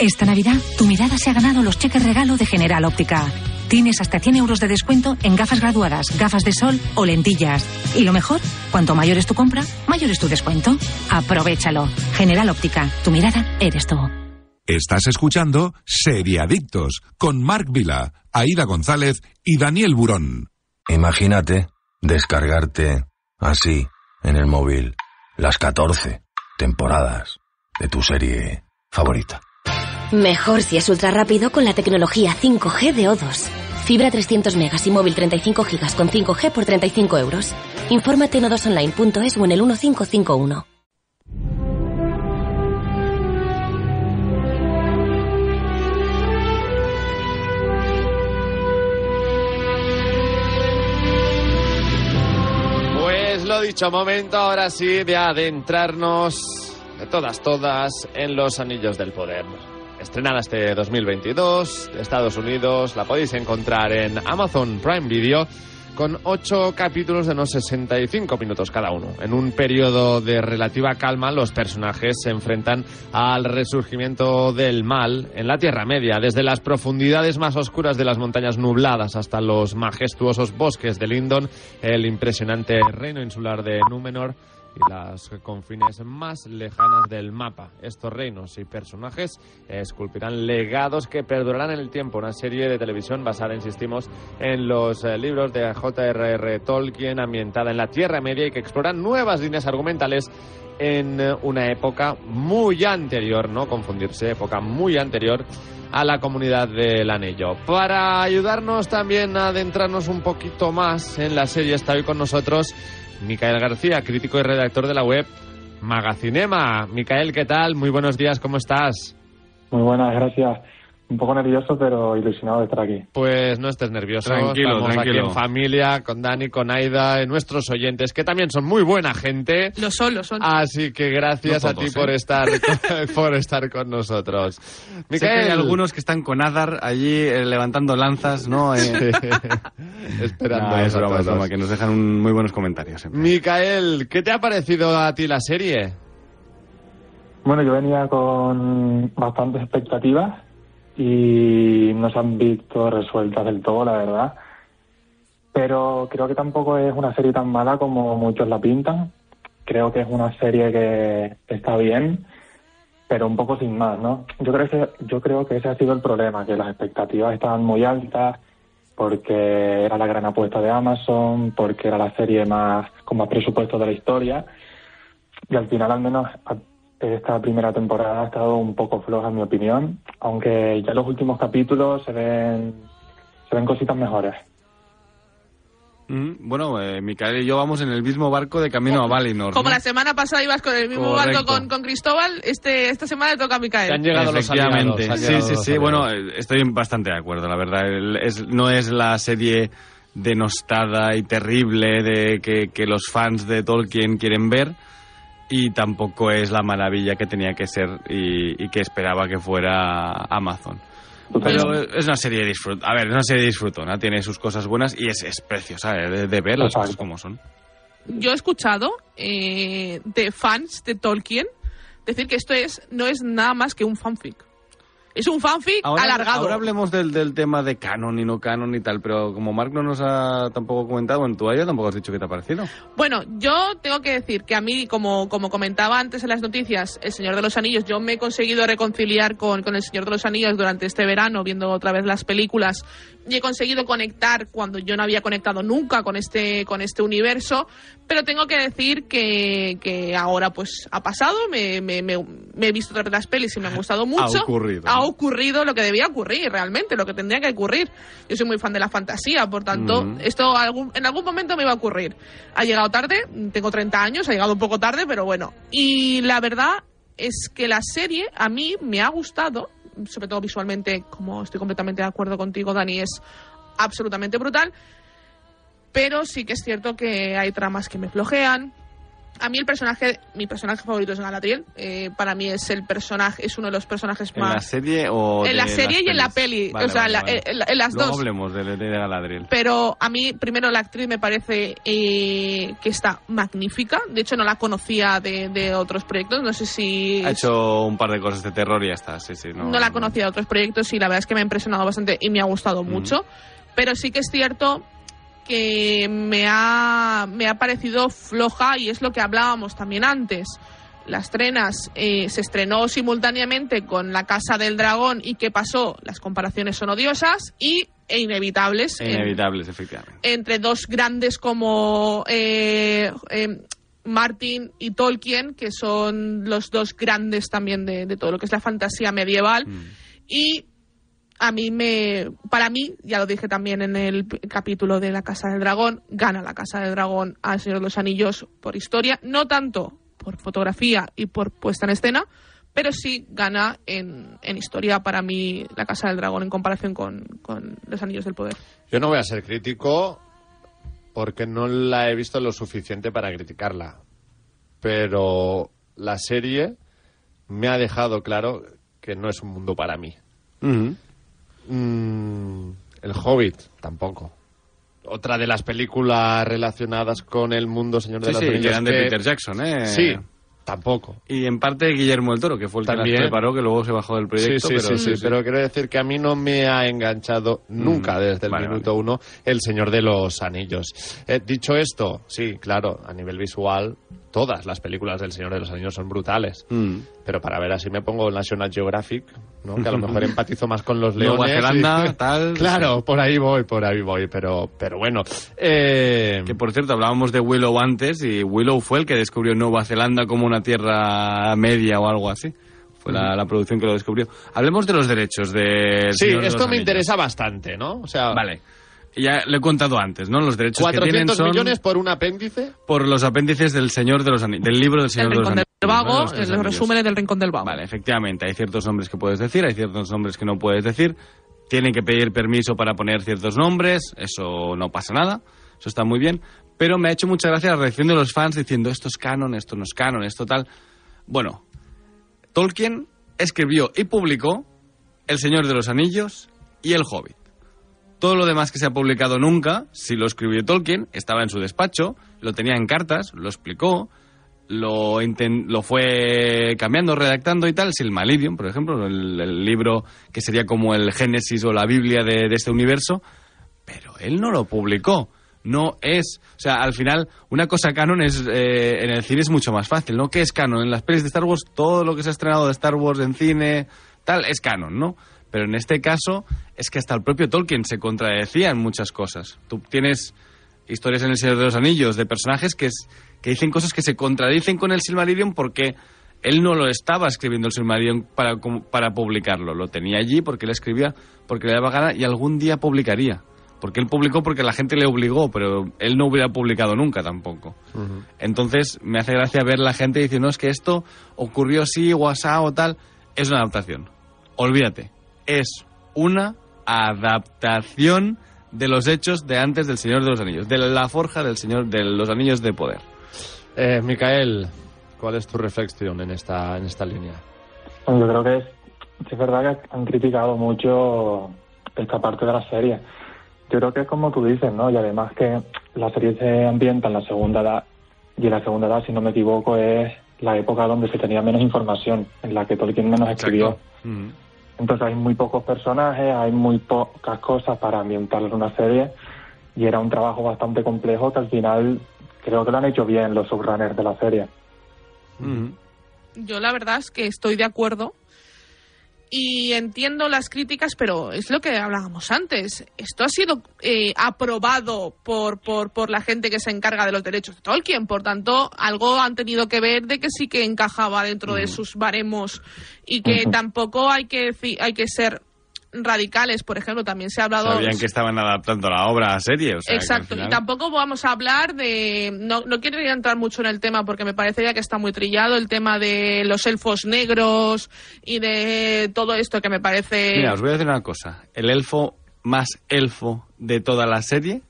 Esta Navidad, tu mirada se ha ganado los cheques regalo de General Óptica. Tienes hasta 100 euros de descuento en gafas graduadas, gafas de sol o lentillas. Y lo mejor, cuanto mayor es tu compra, mayor es tu descuento. Aprovechalo. General Óptica, tu mirada eres tú. Estás escuchando Seriadictos con Marc Vila, Aida González y Daniel Burón. Imagínate descargarte así en el móvil las 14, temporadas de tu serie favorita. Mejor si es ultra rápido con la tecnología 5G de O2. Fibra 300 megas y móvil 35 gigas con 5G por 35 euros. Infórmate en o2online.es o en el 1551. Pues lo dicho, momento ahora sí de adentrarnos de todas, todas en los anillos del poder. Estrenada este 2022 de Estados Unidos, la podéis encontrar en Amazon Prime Video con ocho capítulos de unos 65 minutos cada uno. En un periodo de relativa calma, los personajes se enfrentan al resurgimiento del mal en la Tierra Media, desde las profundidades más oscuras de las montañas nubladas hasta los majestuosos bosques de Lindon, el impresionante reino insular de Númenor y las confines más lejanas del mapa. Estos reinos y personajes esculpirán legados que perdurarán en el tiempo. Una serie de televisión basada, insistimos, en los eh, libros de J.R.R. Tolkien, ambientada en la Tierra Media y que explora nuevas líneas argumentales en eh, una época muy anterior, no confundirse, época muy anterior a la comunidad del anillo. Para ayudarnos también a adentrarnos un poquito más en la serie, está hoy con nosotros Micael García, crítico y redactor de la web Magacinema. Micael, ¿qué tal? Muy buenos días, ¿cómo estás? Muy buenas, gracias. Un poco nervioso, pero ilusionado de estar aquí. Pues no estés nervioso. Tranquilo, Estamos tranquilo. aquí en familia, con Dani, con Aida, y nuestros oyentes, que también son muy buena gente. Lo son, lo son. Así que gracias No a ti por ¿eh? estar <laughs> por estar con nosotros. Sé que hay Micael, algunos que están con Adar allí eh, levantando lanzas, ¿no? Eh, <laughs> esperando Nah, es a broma, broma, que nos dejan un- muy buenos comentarios. siempre. Micael, ¿qué te ha parecido a ti la serie? Bueno, yo venía con bastantes expectativas y no se han visto resueltas del todo, la verdad. Pero creo que tampoco es una serie tan mala como muchos la pintan. Creo que es una serie que está bien, pero un poco sin más, ¿no? Yo creo que yo creo que ese ha sido el problema, que las expectativas estaban muy altas porque era la gran apuesta de Amazon, porque era la serie más con más presupuesto de la historia y al final al menos esta primera temporada ha estado un poco floja en mi opinión, aunque ya los últimos capítulos se ven se ven cositas mejores. Mm, Bueno, eh, Micael y yo vamos en el mismo barco de camino a Valinor. Como ¿no? la semana pasada ibas con el mismo Correcto. barco con, con Cristóbal, este, esta semana le toca a Micael. Te han llegado los aliados, han Sí, llegado sí, sí. Bueno, eh, estoy bastante de acuerdo, la verdad. El- es- no es la serie denostada y terrible de que, que los fans de Tolkien quieren ver y tampoco es la maravilla que tenía que ser y, y que esperaba que fuera Amazon. Pero es una serie de disfrut A ver, es una serie de disfrutona, tiene sus cosas buenas y es, es preciosa eh, de, de ver las cosas como son. Yo he escuchado eh, de fans de Tolkien decir que esto es no es nada más que un fanfic. Es un fanfic Ahora, alargado. ahora hablemos del, del tema de canon y no canon y tal, pero como Mark no nos ha tampoco comentado, bueno, tú a ella tampoco has dicho qué te ha parecido. Bueno, yo tengo que decir que a mí, como, como comentaba antes en las noticias, El Señor de los Anillos, yo me he conseguido reconciliar con, con El Señor de los Anillos durante este verano, viendo otra vez las películas, y he conseguido conectar cuando yo no había conectado nunca con este, con este universo, pero tengo que decir que, que ahora pues ha pasado, me, me- me- me he visto otra vez las pelis y me han gustado <laughs> mucho. ocurrido, Ha. Ocurrido lo que debía ocurrir realmente, lo que tendría que ocurrir. Yo soy muy fan de la fantasía, por tanto, Ujú. esto algún- en algún momento me iba a ocurrir. Ha llegado tarde, tengo 30 años, ha llegado un poco tarde, pero bueno. Y la verdad es que la serie a mí me ha gustado, sobre todo visualmente, como estoy completamente de acuerdo contigo, Dani, es absolutamente brutal. Pero sí que es cierto que hay tramas que me flojean. A mí el personaje, mi personaje favorito es Galadriel. Eh, para mí es el personaje, es uno de los personajes ¿En más la serie o en la serie y en la peli, Vale, o sea, vale, la- vale. en, en las Luego dos. hablemos de, de Galadriel. Pero a mí, primero, la actriz me parece eh, que está magnífica. De hecho, no la conocía de, de otros proyectos. No sé si. Ha hecho un par de cosas de terror y ya está, sí, sí. No, no, la conocía de otros proyectos y la verdad es que me ha impresionado bastante y me ha gustado mucho. Pero sí que es cierto que me ha, me ha parecido floja y es lo que hablábamos también antes. Las trenas eh, se estrenó simultáneamente con La Casa del Dragón y ¿qué pasó? Las comparaciones son odiosas y e inevitables. en- Inevitables, efectivamente. entre dos grandes como eh, eh, Martin y Tolkien, que son los dos grandes también de, de todo lo que es la fantasía medieval. Y a mí me, para mí, ya lo dije también en el capítulo de la Casa del Dragón, gana la Casa del Dragón al Señor de los Anillos por historia, no tanto por fotografía y por puesta en escena, pero sí gana en, en historia para mí la Casa del Dragón en comparación con, con los Anillos del Poder. Yo no voy a ser crítico porque no la he visto lo suficiente para criticarla. Pero la serie me ha dejado claro que no es un mundo para mí. Mm, el Hobbit, tampoco. Otra de las películas relacionadas con el mundo Señor de Sí, los sí, que eran de que- Peter Jackson, ¿eh? Sí, tampoco. Y en parte Guillermo del Toro, que fue el que También. las preparó, que luego se bajó del proyecto. sí, sí, pero sí, sí, pero quiero decir que a mí no me ha enganchado nunca Mm, desde el vale, minuto uno El Señor de los Anillos. Eh, dicho esto, sí, claro, a nivel visual, todas las películas del Señor de los Anillos son brutales. Mm. Pero para ver así me pongo National Geographic, ¿no? que a lo <laughs> mejor empatizo más con los Nueva leones. Zelanda, y- <laughs> tal, Claro, por ahí voy, por ahí voy, pero, pero bueno. eh, Que por cierto, hablábamos de Willow antes y Willow fue el que descubrió Nueva Zelanda como una tierra media o algo así. Fue la, la producción que lo descubrió. Hablemos de los derechos de. sí, esto me interesa bastante, ¿no? O sea, Vale. Ya lo he contado antes, ¿no? Los derechos que tienen 400 son millones por un apéndice. por los apéndices del Señor de los Ani- del libro del Señor El de los Rincón del Anillos. ¿no? Vago, Los los anillos. resúmenes del Rincón del Vago. Vale, efectivamente, hay ciertos nombres que puedes decir, hay ciertos nombres que no puedes decir. Tienen que pedir permiso para poner ciertos nombres, eso no pasa nada, eso está muy bien. Pero me ha hecho mucha gracia la reacción de los fans diciendo esto es canon, esto no es canon, esto tal. Bueno, Tolkien escribió y publicó El Señor de los Anillos y El Hobbit. Todo lo demás que se ha publicado nunca, si lo escribió Tolkien, estaba en su despacho, lo tenía en cartas, lo explicó, lo, lo fue cambiando, redactando y tal. Silmarillion, por ejemplo, el, libro que sería como el Génesis o la Biblia de, de este universo, pero él no lo publicó. No es, o sea, al final una cosa canon es eh, en el cine es mucho más fácil, ¿no? ¿Qué es canon? En las pelis de Star Wars todo lo que se ha estrenado de Star Wars en cine tal es canon, ¿no? Pero en este caso es que hasta el propio Tolkien se contradecía en muchas cosas. Tú tienes historias en el Señor de los Anillos de personajes que, es, que dicen cosas que se contradicen con el Silmarillion porque él no lo estaba escribiendo el Silmarillion para, para publicarlo. Lo tenía allí porque él escribía porque le daba gana y algún día publicaría. Porque él publicó porque la gente le obligó, pero él no hubiera publicado nunca tampoco. Entonces me hace gracia ver la gente diciendo, no, es que esto ocurrió así, o asá, o tal. Es una adaptación. Olvídate. Es una adaptación de los hechos de antes del Señor de los Anillos, de la forja del Señor de los Anillos de Poder. Eh, Micael, ¿cuál es tu reflexión en esta, en esta línea? Bueno, yo creo que es, es verdad que han criticado mucho esta parte de la serie. Yo creo que es como tú dices, ¿no? Y además que la serie se ambienta en la segunda edad, y en la segunda edad, si no me equivoco, es la época donde se tenía menos información, en la que Tolkien menos escribió. Entonces hay muy pocos personajes, hay muy pocas cosas para ambientar en una serie, y era un trabajo bastante complejo que al final creo que lo han hecho bien los subrunners de la serie. Yo la verdad es que estoy de acuerdo y entiendo las críticas, pero es lo que hablábamos antes. Esto ha sido eh, aprobado por, por, por la gente que se encarga de los derechos de Tolkien, por tanto, algo han tenido que ver de que sí que encajaba dentro de sus baremos y que tampoco hay que, hay que ser radicales. Por ejemplo, también se ha hablado... Sabían que estaban adaptando la obra a serie. O sea, Exacto, final- y tampoco vamos a hablar de... No, no quiero entrar mucho en el tema porque me parecería que está muy trillado el tema de los elfos negros y de todo esto que me parece... Mira, os voy a decir una cosa. El elfo más elfo de toda la serie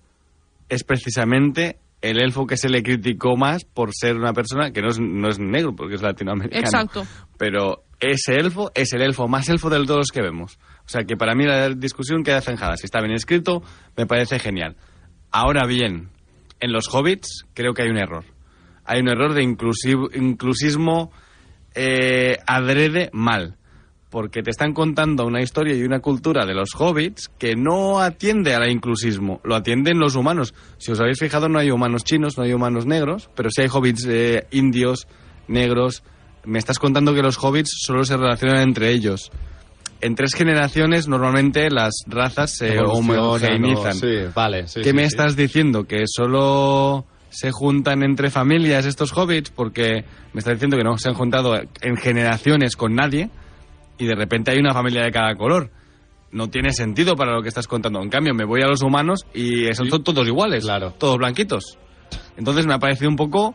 es precisamente el elfo que se le criticó más por ser una persona que no es, no es negro, porque es latinoamericano. Exacto. Pero ese elfo es el elfo más elfo de todos los que vemos. O sea que para mí la discusión queda zanjada. Si está bien escrito, me parece genial. Ahora bien, en los hobbits creo que hay un error. Hay un error de inclusismo eh, adrede mal. Porque te están contando una historia y una cultura de los hobbits que no atiende al inclusismo, lo atienden los humanos. Si os habéis fijado, no hay humanos chinos, no hay humanos negros, pero sí hay hobbits eh, indios, negros. Me estás contando que los hobbits solo se relacionan entre ellos. En tres generaciones normalmente las razas se homogeneizan. vale, sí, ¿Qué sí, me estás diciendo? ¿Que solo se juntan entre familias estos hobbits, porque me está diciendo que no se han juntado en generaciones con nadie y de repente hay una familia de cada color. No tiene sentido para lo que estás contando. En cambio, me voy a los humanos y son to- todos iguales, todos blanquitos. Entonces me ha parecido un poco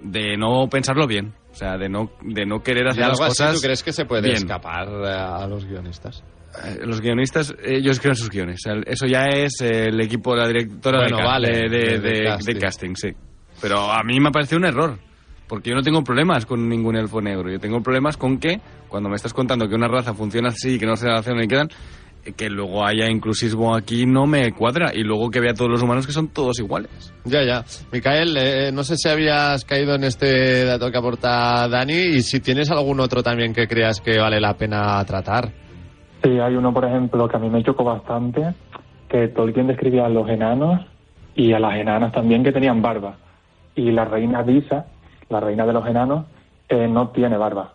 de no pensarlo bien, o sea, de no, de no querer ¿Y hacer las algo así cosas tú crees que se puede bien. escapar eh, a los guionistas? Eh, Los guionistas, ellos crean sus guiones. Eso ya es eh, el equipo, la directora Bueno, de, vale, de, de- de- de de- casting. de casting, sí. Pero a mí me ha parecido un error. Porque yo no tengo problemas con ningún elfo negro. Yo tengo problemas con que, cuando me estás contando que una raza funciona así, que no se relaciona y quedan, eh, que luego haya inclusismo aquí no me cuadra. Y luego que vea todos los humanos que son todos iguales. Ya, ya. Micael, eh, no sé si habías caído en este dato que aporta Dani y si tienes algún otro también que creas que vale la pena tratar. Sí, hay uno, por ejemplo, que a mí me chocó bastante, que Tolkien describía a los enanos y a las enanas también que tenían barba. Y la reina Disa, la reina de los enanos, eh, no tiene barba.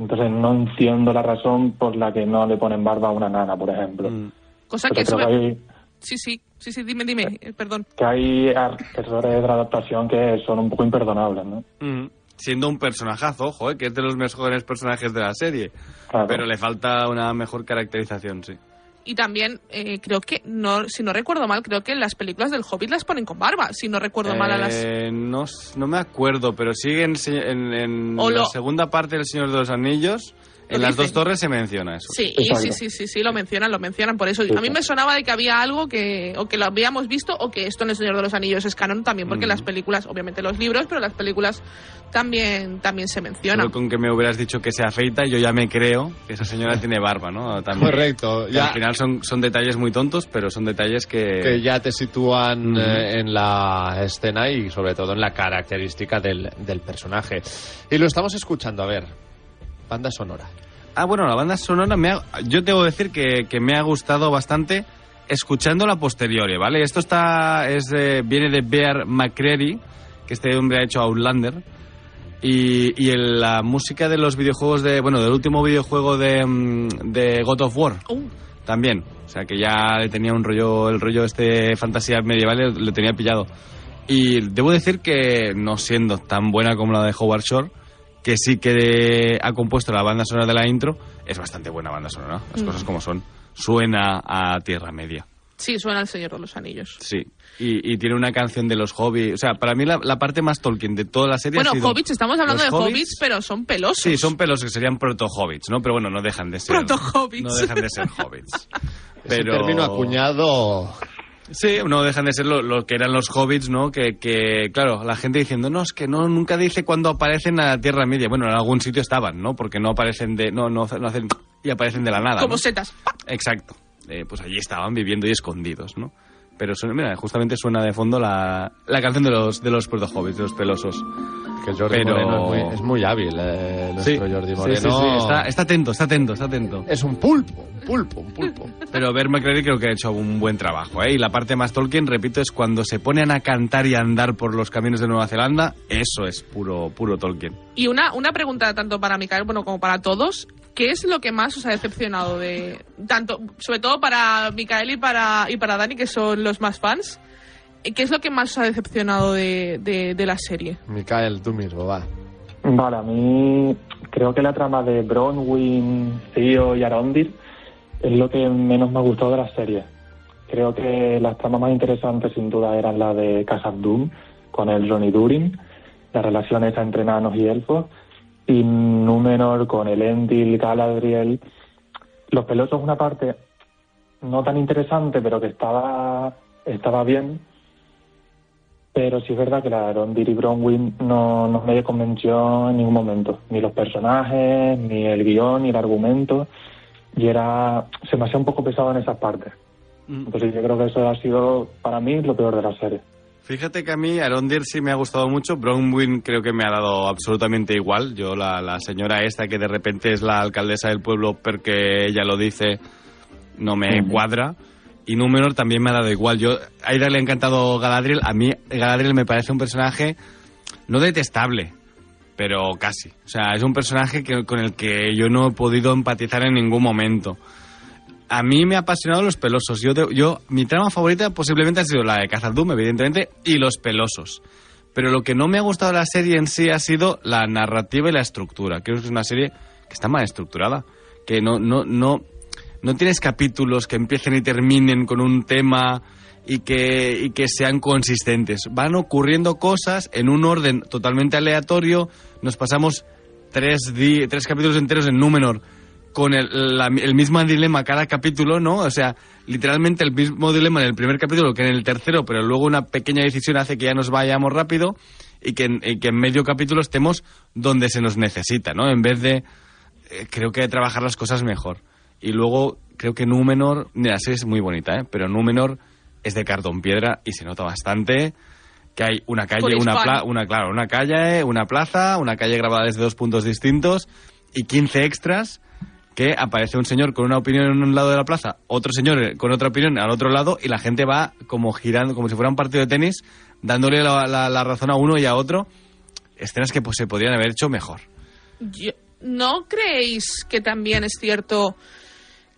Entonces no entiendo la razón por la que no le ponen barba a una nana, por ejemplo. Cosa Pero que creo eso que hay, Sí, sí, sí, sí, dime, dime, eh, perdón. que hay errores de adaptación que son un poco imperdonables, ¿no? Siendo un personajazo, ojo, eh, que es de los mejores personajes de la serie. Claro. Pero le falta una mejor caracterización, sí. Y también eh, creo que, no, si no recuerdo mal, creo que las películas del Hobbit las ponen con barba, si no recuerdo mal a las... Eh, no, no me acuerdo, pero sigue en, en- en la lo- segunda parte del Señor de los Anillos, Lo en las dicen. dos torres se menciona eso. Sí, sí, sí, sí, sí, lo mencionan, lo mencionan. Por eso Sí, a mí sí. me sonaba de que había algo que o que lo habíamos visto o que esto en El Señor de los Anillos es canon también, porque Mm. las películas, obviamente los libros, pero las películas también también se mencionan. Solo con que me hubieras dicho que se afeita, yo ya me creo que esa señora tiene barba, ¿no? <laughs> También. Correcto, ya- Al final son, son detalles muy tontos, pero son detalles que... que ya te sitúan Mm. eh, en la escena y sobre todo en la característica del, del personaje. Y lo estamos escuchando, a ver, banda sonora. Ah, bueno, la banda sonora, me ha- yo debo decir que, que me ha gustado bastante escuchándola posteriori, ¿vale? Esto está es de- viene de Bear McCreary, que este hombre ha hecho Outlander, y, y la música de los videojuegos de, bueno, del último videojuego de, mm, de God of War, también. O sea, que ya le tenía un rollo, el rollo este fantasía medieval, le, le tenía pillado. Y debo decir que, no siendo tan buena como la de Howard Shore, que sí que ha compuesto la banda sonora de la intro, es bastante buena banda sonora, las Mm. cosas como son. Suena a Tierra Media, Sí, suena El Señor de los Anillos. sí. Y, y tiene una canción de los hobbits. O sea, para mí la, la parte más Tolkien de toda la serie Bueno, ha sido hobbits, estamos hablando de hobbits, pero son pelosos. Sí, son pelos que serían proto-hobbits, ¿no? Pero bueno, no dejan de ser... Proto-hobbits. No dejan de ser hobbits. <laughs> Es un término acuñado. Sí, no dejan de ser lo, lo que eran los hobbits, ¿no? Que, que, claro, la gente diciendo, no, es que no, nunca dice cuándo aparecen a la Tierra Media. Bueno, en algún sitio estaban, ¿no? Porque no aparecen de, no, no, no hacen, y aparecen de la nada. Como ¿no? setas. Exacto. Eh, pues allí estaban viviendo y escondidos, ¿no? Pero suena- mira, justamente suena de fondo la, la canción de los, de los proto-hobbits, de los pelosos. Que Jordi Pero- Moreno es muy, es muy hábil, eh, nuestro Sí, Jordi Moreno. sí, sí, Está, está atento, está atento, está atento. Es un pulpo, un pulpo, un pulpo. Pero Bear McCreary creo que ha hecho un buen trabajo, ¿eh? Y la parte más Tolkien, repito, es cuando se ponen a cantar y a andar por los caminos de Nueva Zelanda, eso es puro, puro Tolkien. Y una, una pregunta tanto para Micael bueno, como para todos. ¿Qué es lo que más os ha decepcionado de tanto, sobre todo para Micael y para y para Dani, que son los más fans? ¿Qué es lo que más ha decepcionado de, de, de la serie? Micael, tú mismo, va. Vale, a mí creo que la trama de Bronwyn, Theo y Arondir es lo que menos me ha gustado de la serie. Creo que las tramas más interesantes sin duda eran la de Casa Doom con el Johnny Durin, la relación esa entre enanos y elfos, y Númenor con el Endil, Galadriel. Los pelosos una parte no tan interesante, pero que estaba, estaba bien. Pero sí es verdad que la y Bronwyn no, no me convenció en ningún momento. Ni los personajes, ni el guion, ni el argumento. Y era... Se me hacía un poco pesado en esas partes. Entonces yo creo que eso ha sido, para mí, lo peor de la serie. Fíjate que a mí Arondir sí me ha gustado mucho, Bronwyn creo que me ha dado absolutamente igual. Yo, la, la señora esta que de repente es la alcaldesa del pueblo porque ella lo dice, no me Ujú. cuadra. Y Númenor también me ha dado igual. Yo, a Aida le ha encantado Galadriel. A mí Galadriel me parece un personaje no detestable, pero casi. O sea, es un personaje que, con el que yo no he podido empatizar en ningún momento. a mí me ha apasionado los pelosos. Yo, yo mi trama favorita posiblemente ha sido la de Khazad-dûm, evidentemente, y los pelosos. Pero lo que no me ha gustado de la serie en sí ha sido la narrativa y la estructura. Creo que es una serie que está mal estructurada, que no no no tienes capítulos que empiecen y terminen con un tema y que, y que sean consistentes. Van ocurriendo cosas en un orden totalmente aleatorio. Nos pasamos tres, di- tres capítulos enteros en Númenor con el, el mismo dilema cada capítulo, ¿no? O sea, literalmente el mismo dilema en el primer capítulo que en el tercero, pero luego una pequeña decisión hace que ya nos vayamos rápido y que en, y que en medio capítulo estemos donde se nos necesita, ¿no? En vez de, eh, creo que trabajar las cosas mejor. Y luego creo que Númenor, mira, la serie es muy bonita, ¿eh? Pero Númenor es de cartón piedra y se nota bastante que hay una calle, una, pla- una claro, una calle, una plaza, una calle grabada desde dos puntos distintos y 15 extras que aparece un señor con una opinión en un lado de la plaza, otro señor con otra opinión al otro lado y la gente va como girando, como si fuera un partido de tenis, dándole la, la- la razón a uno y a otro. Escenas que pues, se podrían haber hecho mejor. Yo- ¿No creéis que también es cierto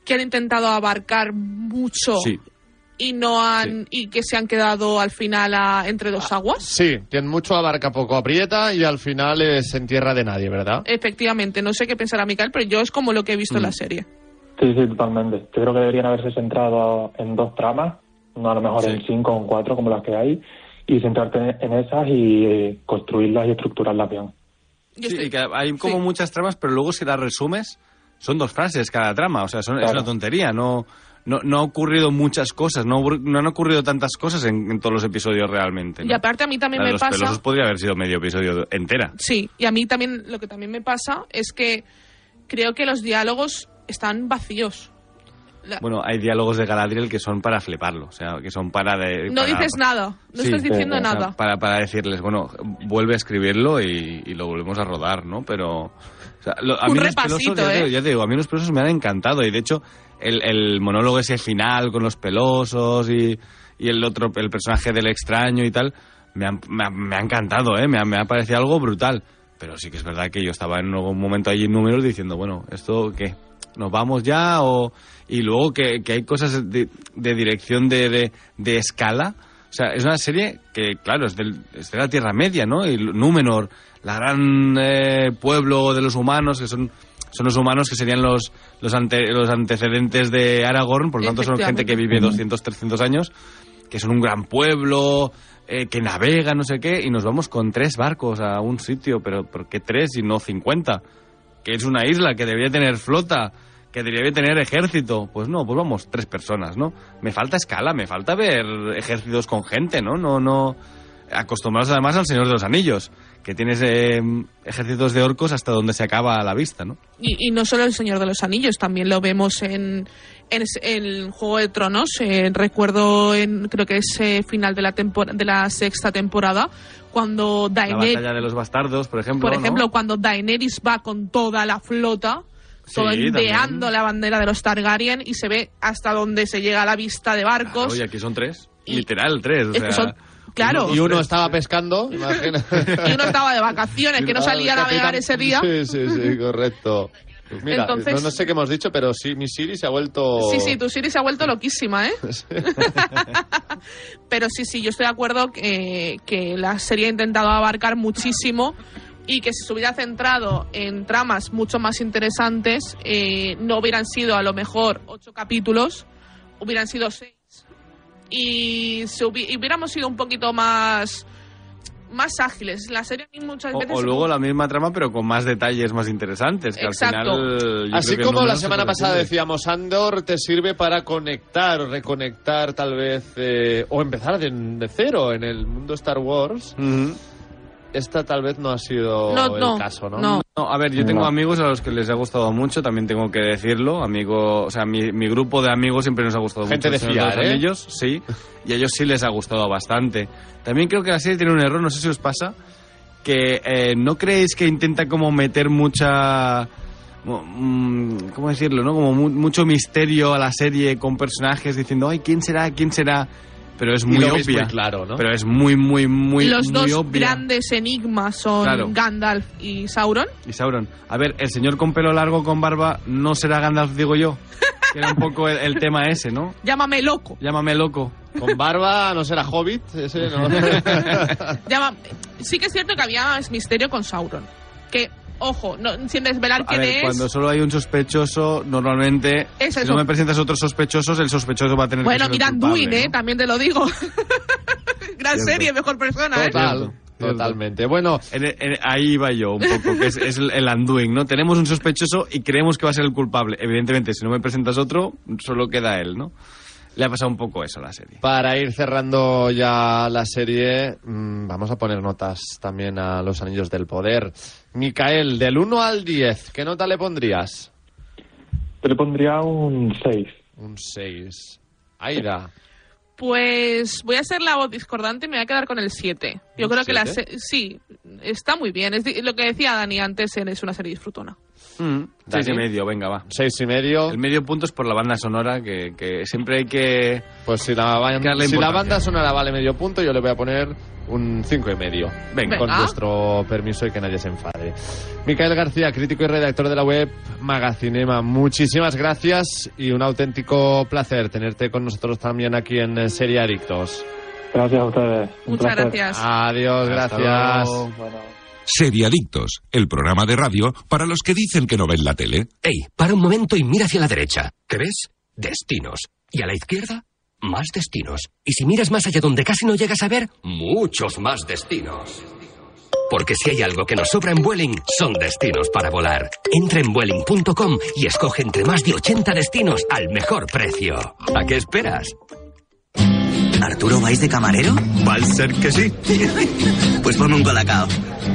que han intentado abarcar mucho Sí. y no han y que se han quedado al final a- entre dos aguas? Sí, tiene mucho abarca, poco aprieta y al final es en tierra de nadie, ¿verdad? Efectivamente, no sé qué pensará Micael, pero yo es como lo que he visto en la serie. Sí, sí, totalmente. Yo creo que deberían haberse centrado en dos tramas, no a lo mejor Sí. en cinco o en cuatro como las que hay, y centrarte en esas y eh, construirlas y estructurarlas bien. Sí, y que hay como muchas tramas, pero luego si las resumes, son dos frases cada trama. O sea, son- es una tontería. No, no, no ha ocurrido muchas cosas. No, no han ocurrido tantas cosas en, en todos los episodios realmente. ¿no? Y aparte a mí también La de me los pasa... pelosos podría haber sido medio episodio entera. Sí, y a mí también lo que también me pasa es que creo que los diálogos están vacíos. La- Bueno, hay diálogos de Galadriel que son para fliparlo. O sea, que son para... De, no para- dices nada, no Sí, estás diciendo o sea, nada. Para, para decirles, bueno, vuelve a escribirlo y, y lo volvemos a rodar, ¿no? Pero. O sea, lo- a Un mí los repasito, pelosos, ya, te ¿eh? ya te digo, a mí los pelosos me han encantado. Y de hecho, el, el monólogo ese final con los pelosos y, y el otro, el personaje del extraño y tal, me ha, me ha- me ha encantado, ¿eh? Me ha, me ha parecido algo brutal. Pero sí que es verdad que yo estaba en algún momento allí en números diciendo, bueno, ¿esto qué? ¿Nos vamos ya? O... Y luego que, que hay cosas de, de dirección de, de, de escala. O sea, es una serie que, claro, es, del, es de la Tierra Media, ¿no? Y Númenor, la gran eh, pueblo de los humanos, que son, son los humanos que serían los, los, ante- los antecedentes de Aragorn, por lo tanto son gente que vive 200, 300 años, que son un gran pueblo, eh, que navega, no sé qué, y nos vamos con tres barcos a un sitio, pero ¿por qué tres y no 50? Que es una isla que debería tener flota, que debería tener ejército. Pues no, pues vamos, tres personas, ¿no? Me falta escala, me falta ver ejércitos con gente, ¿no? No, no. Acostumbrados además al Señor de los Anillos, que tienes eh, ejércitos de orcos hasta donde se acaba la vista, ¿no? Y, y no solo el Señor de los Anillos, también lo vemos en, en, en Juego de Tronos. eh, recuerdo, en, creo que es eh, final de la, de la sexta temporada, cuando La Daenerys, batalla de los bastardos, por ejemplo. por ¿no? ejemplo, cuando Daenerys va con toda la flota, Sí, ondeando también. la bandera de los Targaryen y se ve hasta donde se llega a la vista de barcos. Claro, y aquí son tres. Literal, tres. O sea, son- claro. Y uno estaba pescando, <laughs> imagina. Y uno estaba de vacaciones, que no salía a navegar ese día. Sí, sí, sí, correcto. Pues mira, Entonces- no, no sé qué hemos dicho, pero sí, mi Siri se ha vuelto... Sí, sí, tu Siri se ha vuelto loquísima, ¿eh? <laughs> <laughs> Pero sí, sí, yo estoy de acuerdo que, que la serie ha intentado abarcar muchísimo y que si se hubiera centrado en tramas mucho más interesantes, eh, no hubieran sido a lo mejor ocho capítulos, hubieran sido seis. Y, y hubiéramos sido un poquito más más ágiles. La serie muchas O, veces... o luego la misma trama, pero con más detalles más interesantes. Que Exacto. al final. Así como no la semana pasada decíamos, Andor te sirve para conectar o reconectar tal vez, eh, o empezar de, de cero en el mundo Star Wars. Esta tal vez no ha sido No, el no, caso, ¿no? no. No, a ver, yo tengo No. amigos a los que les ha gustado mucho, también tengo que decirlo. Amigo, o sea, mi, mi grupo de amigos siempre nos ha gustado Gente mucho. de El Señor fiar, ¿eh? Anillos, sí, y a ellos sí les ha gustado bastante. También creo que la serie tiene un error, no sé si os pasa, que eh, no creéis que intenta como meter mucha mm, ¿cómo decirlo? ¿no? Como mu- mucho misterio a la serie con personajes diciendo, ay, ¿quién será? ¿quién será? Pero es muy obvia. muy claro, ¿no? Pero es muy, muy, muy, Los muy dos obvia. grandes enigmas son Claro. Gandalf y Sauron. Y Sauron. A ver, el señor con pelo largo con barba no será Gandalf, digo yo. Que <laughs> era un poco el, el tema ese, ¿no? Llámame loco. Llámame loco. Con barba no será hobbit, ese no. <laughs> Sí que es cierto que había más misterio con Sauron. Que, ojo, no, sin desvelar A quién ver, es. cuando solo hay un sospechoso, normalmente, Es si no me presentas otros sospechosos, el sospechoso va a tener Bueno, que ser mira Anduin, ¿eh? ¿no? También te lo digo. <laughs> Gran Cierto. serie, mejor persona, ¿eh? Total, totalmente. Bueno, En- en- ahí iba yo un poco, que es, es el, el undoing, ¿no? Tenemos un sospechoso y creemos que va a ser el culpable. Evidentemente, si no me presentas otro, solo queda él, ¿no? Le ha pasado un poco eso a la serie. Para ir cerrando ya la serie, mm, vamos a poner notas también a los Anillos del Poder. Micael, del 1 al 10, ¿qué nota le pondrías? Yo le pondría un 6. Un 6. Aida. Pues voy a ser la voz discordante y me voy a quedar con el 7. Yo ¿Un creo que la sí, está muy bien. Es lo que decía Dani antes, es una serie disfrutona. Mm, seis y medio, venga, va. Seis y medio. El medio punto es por la banda sonora, que, que siempre hay que... Pues si la, ban- que darle si la banda sonora vale medio punto, yo le voy a poner un cinco y medio. Venga. Con vuestro permiso y que nadie se enfade. Micael García, crítico y redactor de la web Magacinema, muchísimas gracias y un auténtico placer tenerte con nosotros también aquí en Serie Adictos. Gracias a ustedes. Un Muchas placer. gracias. Adiós, Hasta gracias. luego. Seriadictos, el programa de radio para los que dicen que no ven la tele. Ey, para un momento y mira hacia la derecha. ¿Qué ves? Destinos. Y a la izquierda, más destinos. Y si miras más allá donde casi no llegas a ver, muchos más destinos. Porque si hay algo que nos sobra en Vueling, son destinos para volar. Entra en Vueling.com y escoge entre más de 80 destinos al mejor precio. ¿A qué esperas? ¿Arturo vais de camarero? Va a ser que sí. <laughs> Pues ponme un colacao.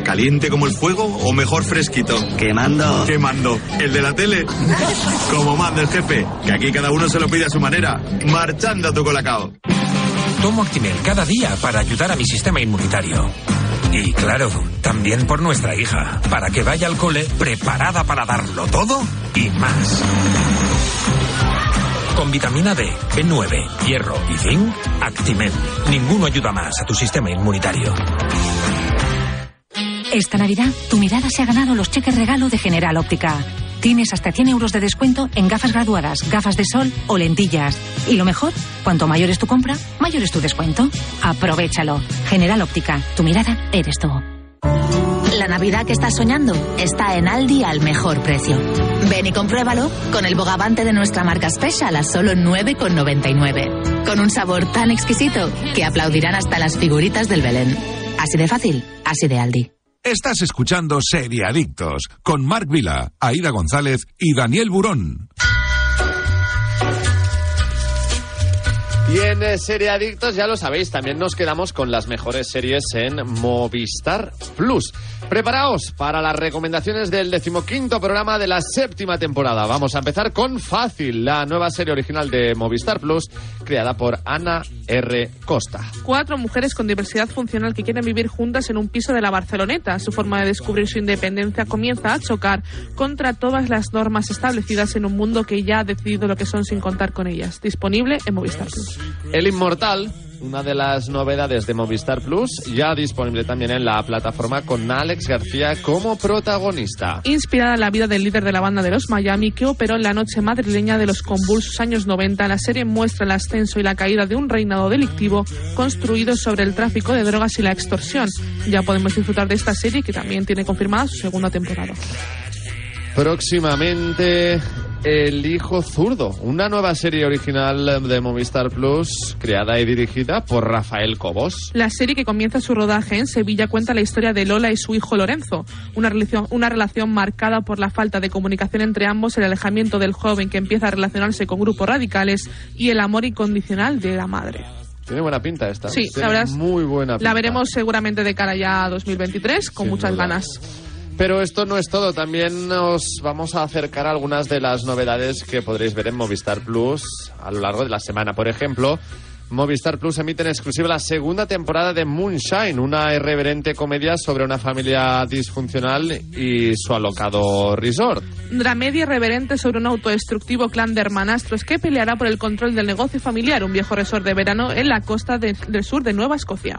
¿Caliente como el fuego o mejor fresquito? Quemando. ¿Qué mando? ¿El de la tele? Como manda el jefe, que aquí cada uno se lo pide a su manera. Marchando a tu colacao. Tomo Actimel cada día para ayudar a mi sistema inmunitario. Y claro, también por nuestra hija, para que vaya al cole preparada para darlo todo y más. Con vitamina D, B9, hierro y zinc, Actimel. Ninguno ayuda más a tu sistema inmunitario. Esta Navidad, tu mirada se ha ganado los cheques regalo de General Óptica. Tienes hasta 100 euros de descuento en gafas graduadas, gafas de sol o lentillas. Y lo mejor, cuanto mayor es tu compra, mayor es tu descuento. Aprovechalo. General Óptica, tu mirada eres tú. La Navidad que estás soñando está en Aldi al mejor precio. Ven y compruébalo con el bogavante de nuestra marca Special a solo 9,99. Con un sabor tan exquisito que aplaudirán hasta las figuritas del Belén. Así de fácil, así de Aldi. Estás escuchando Seriadictos con Marc Vila, Aida González y Daniel Burón. Y en eh, Serie Adictos, ya lo sabéis, también nos quedamos con las mejores series en Movistar Plus. Preparaos para las recomendaciones del decimoquinto programa de la séptima temporada. Vamos a empezar con Fácil, la nueva serie original de Movistar Plus, creada por Ana R. Costa. Cuatro mujeres con diversidad funcional que quieren vivir juntas en un piso de la Barceloneta. Su forma de descubrir su independencia comienza a chocar contra todas las normas establecidas en un mundo que ya ha decidido lo que son sin contar con ellas. Disponible en Movistar Plus. El Inmortal, una de las novedades de Movistar Plus, ya disponible también en la plataforma con Alex García como protagonista. Inspirada en la vida del líder de la banda de los Miami que operó en la noche madrileña de los convulsos años 90, la serie muestra el ascenso y la caída de un reinado delictivo construido sobre el tráfico de drogas y la extorsión. Ya podemos disfrutar de esta serie que también tiene confirmada su segunda temporada. Próximamente, El Hijo Zurdo, una nueva serie original de Movistar Plus, creada y dirigida por Rafael Cobos. La serie que comienza su rodaje en Sevilla cuenta la historia de Lola y su hijo Lorenzo, una relación, una relación marcada por la falta de comunicación entre ambos, el alejamiento del joven que empieza a relacionarse con grupos radicales y el amor incondicional de la madre. Tiene buena pinta esta. Sí, Tiene la verdad Muy buena pinta. La veremos seguramente de cara ya a 2023 con Sin muchas duda. ganas. Pero esto no es todo, también nos vamos a acercar a algunas de las novedades que podréis ver en Movistar Plus a lo largo de la semana. Por ejemplo, Movistar Plus emite en exclusiva la segunda temporada de Moonshine, una irreverente comedia sobre una familia disfuncional y su alocado resort. Dramedia irreverente sobre un autodestructivo clan de hermanastros que peleará por el control del negocio familiar, un viejo resort de verano en la costa de- del sur de Nueva Escocia.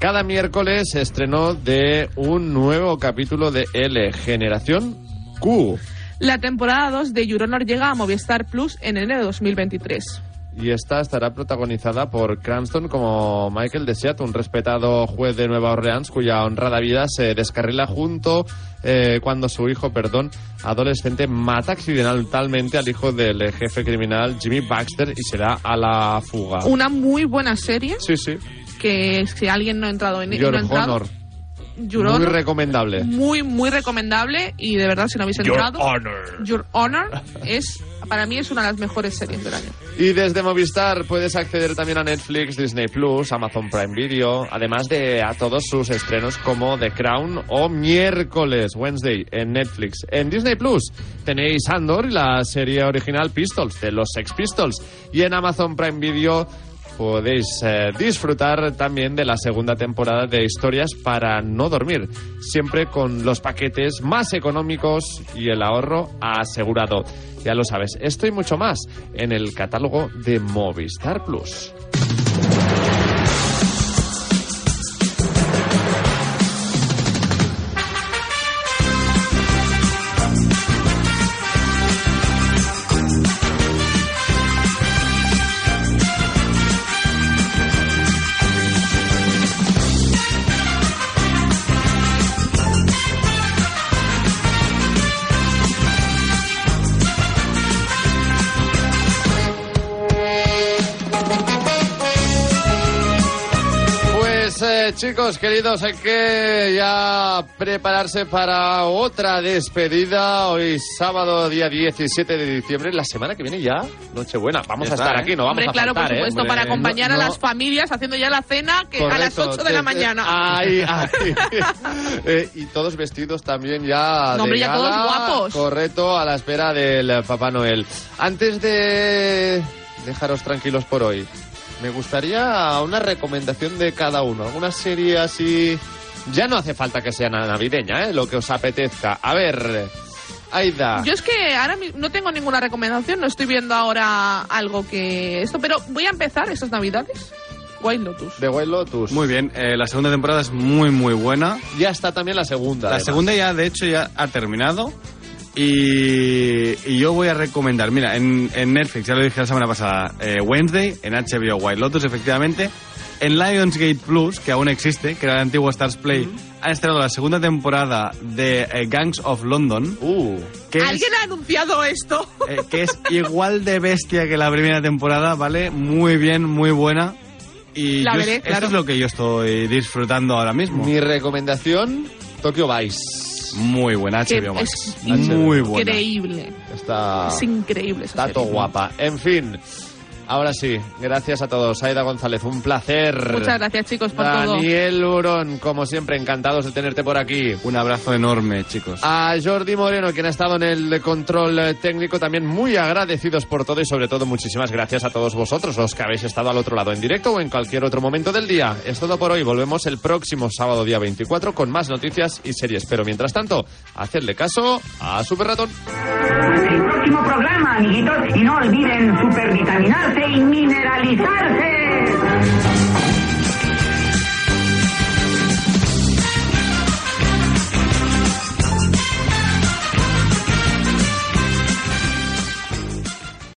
Cada miércoles se estrenó de un nuevo capítulo de L, Generación Q. La temporada 2 de Your Honor llega a Movistar Plus en enero de 2023. Y esta estará protagonizada por Cranston como Michael Desiat, un respetado juez de Nueva Orleans cuya honrada vida se descarrila junto eh, cuando su hijo, perdón, adolescente mata accidentalmente al hijo del jefe criminal Jimmy Baxter y se da a la fuga. Una muy buena serie Sí, sí. Que si alguien no ha entrado en Your no ha entrado, Honor. Your Muy Honor, recomendable. muy muy recomendable y de verdad si no habéis Your entrado Honor. Your Honor es para mí es una de las mejores series del año. Y desde Movistar puedes acceder también a Netflix, Disney Plus, Amazon Prime Video, además de a todos sus estrenos como The Crown o miércoles, Wednesday, en Netflix. En Disney Plus tenéis Andor y la serie original Pistols, de los Sex Pistols. Y en Amazon Prime Video podéis eh, disfrutar también de la segunda temporada de Historias para no dormir, siempre con los paquetes más económicos y el ahorro asegurado. Ya lo sabes, esto y mucho más en el catálogo de Movistar Plus. Eh, chicos, queridos, hay que ya prepararse para otra despedida. Hoy sábado, día 17 de diciembre, la semana que viene ya, Nochebuena. Vamos Ya a está, estar ¿eh? aquí, no vamos Hombre, a claro, faltar, por ¿eh? supuesto, para acompañar no- a no- las familias haciendo ya la cena que a las Correcto, 8 de la mañana. Ay, <laughs> ay. <laughs> Eh, y todos vestidos también ya. No, hombre, de ya todos gala, guapos. Correcto, a la espera del Papá Noel. Antes de dejaros tranquilos por hoy, me gustaría una recomendación de cada uno. Alguna serie así. Ya no hace falta que sea navideña, ¿eh? Lo que os apetezca. A ver. Aida. Yo es que ahora no tengo ninguna recomendación, no estoy viendo ahora algo que esto, pero voy a empezar estas navidades. White Lotus. De White Lotus. Muy bien, eh, la segunda temporada es muy, muy buena. Ya está también la segunda. La además. segunda ya, de hecho, ya ha terminado. Y, y yo voy a recomendar, mira, en, en Netflix, ya lo dije la semana pasada, eh, Wednesday, en HBO White Lotus, efectivamente. En Lionsgate Plus, que aún existe, que era el antiguo Stars Play, han estrenado la segunda temporada de eh, Gangs of London. que es- ¿Alguien ha anunciado esto? eh, que es igual de bestia que la primera temporada, ¿vale? Muy bien, muy buena. Y La veré, esto claro. es lo que yo estoy disfrutando ahora mismo. Mi recomendación, Tokyo Vice. Muy buena, HBO es Max. Muy buena. Increíble. Está, Es increíble esa está todo guapa. En fin, ahora sí, gracias a todos. Aida González, un placer. Muchas gracias, chicos, por todo. Daniel Urón, como siempre, encantados de tenerte por aquí. Un abrazo enorme, chicos. A Jordi Moreno, quien ha estado en el control técnico, también muy agradecidos por todo y sobre todo muchísimas gracias a todos vosotros, los que habéis estado al otro lado en directo o en cualquier otro momento del día. Es todo por hoy, volvemos el próximo sábado día 24 con más noticias y series, pero mientras tanto, hacedle caso a Super Ratón. El próximo programa, amiguitos, y no olviden supervitaminarse y mineralizarse.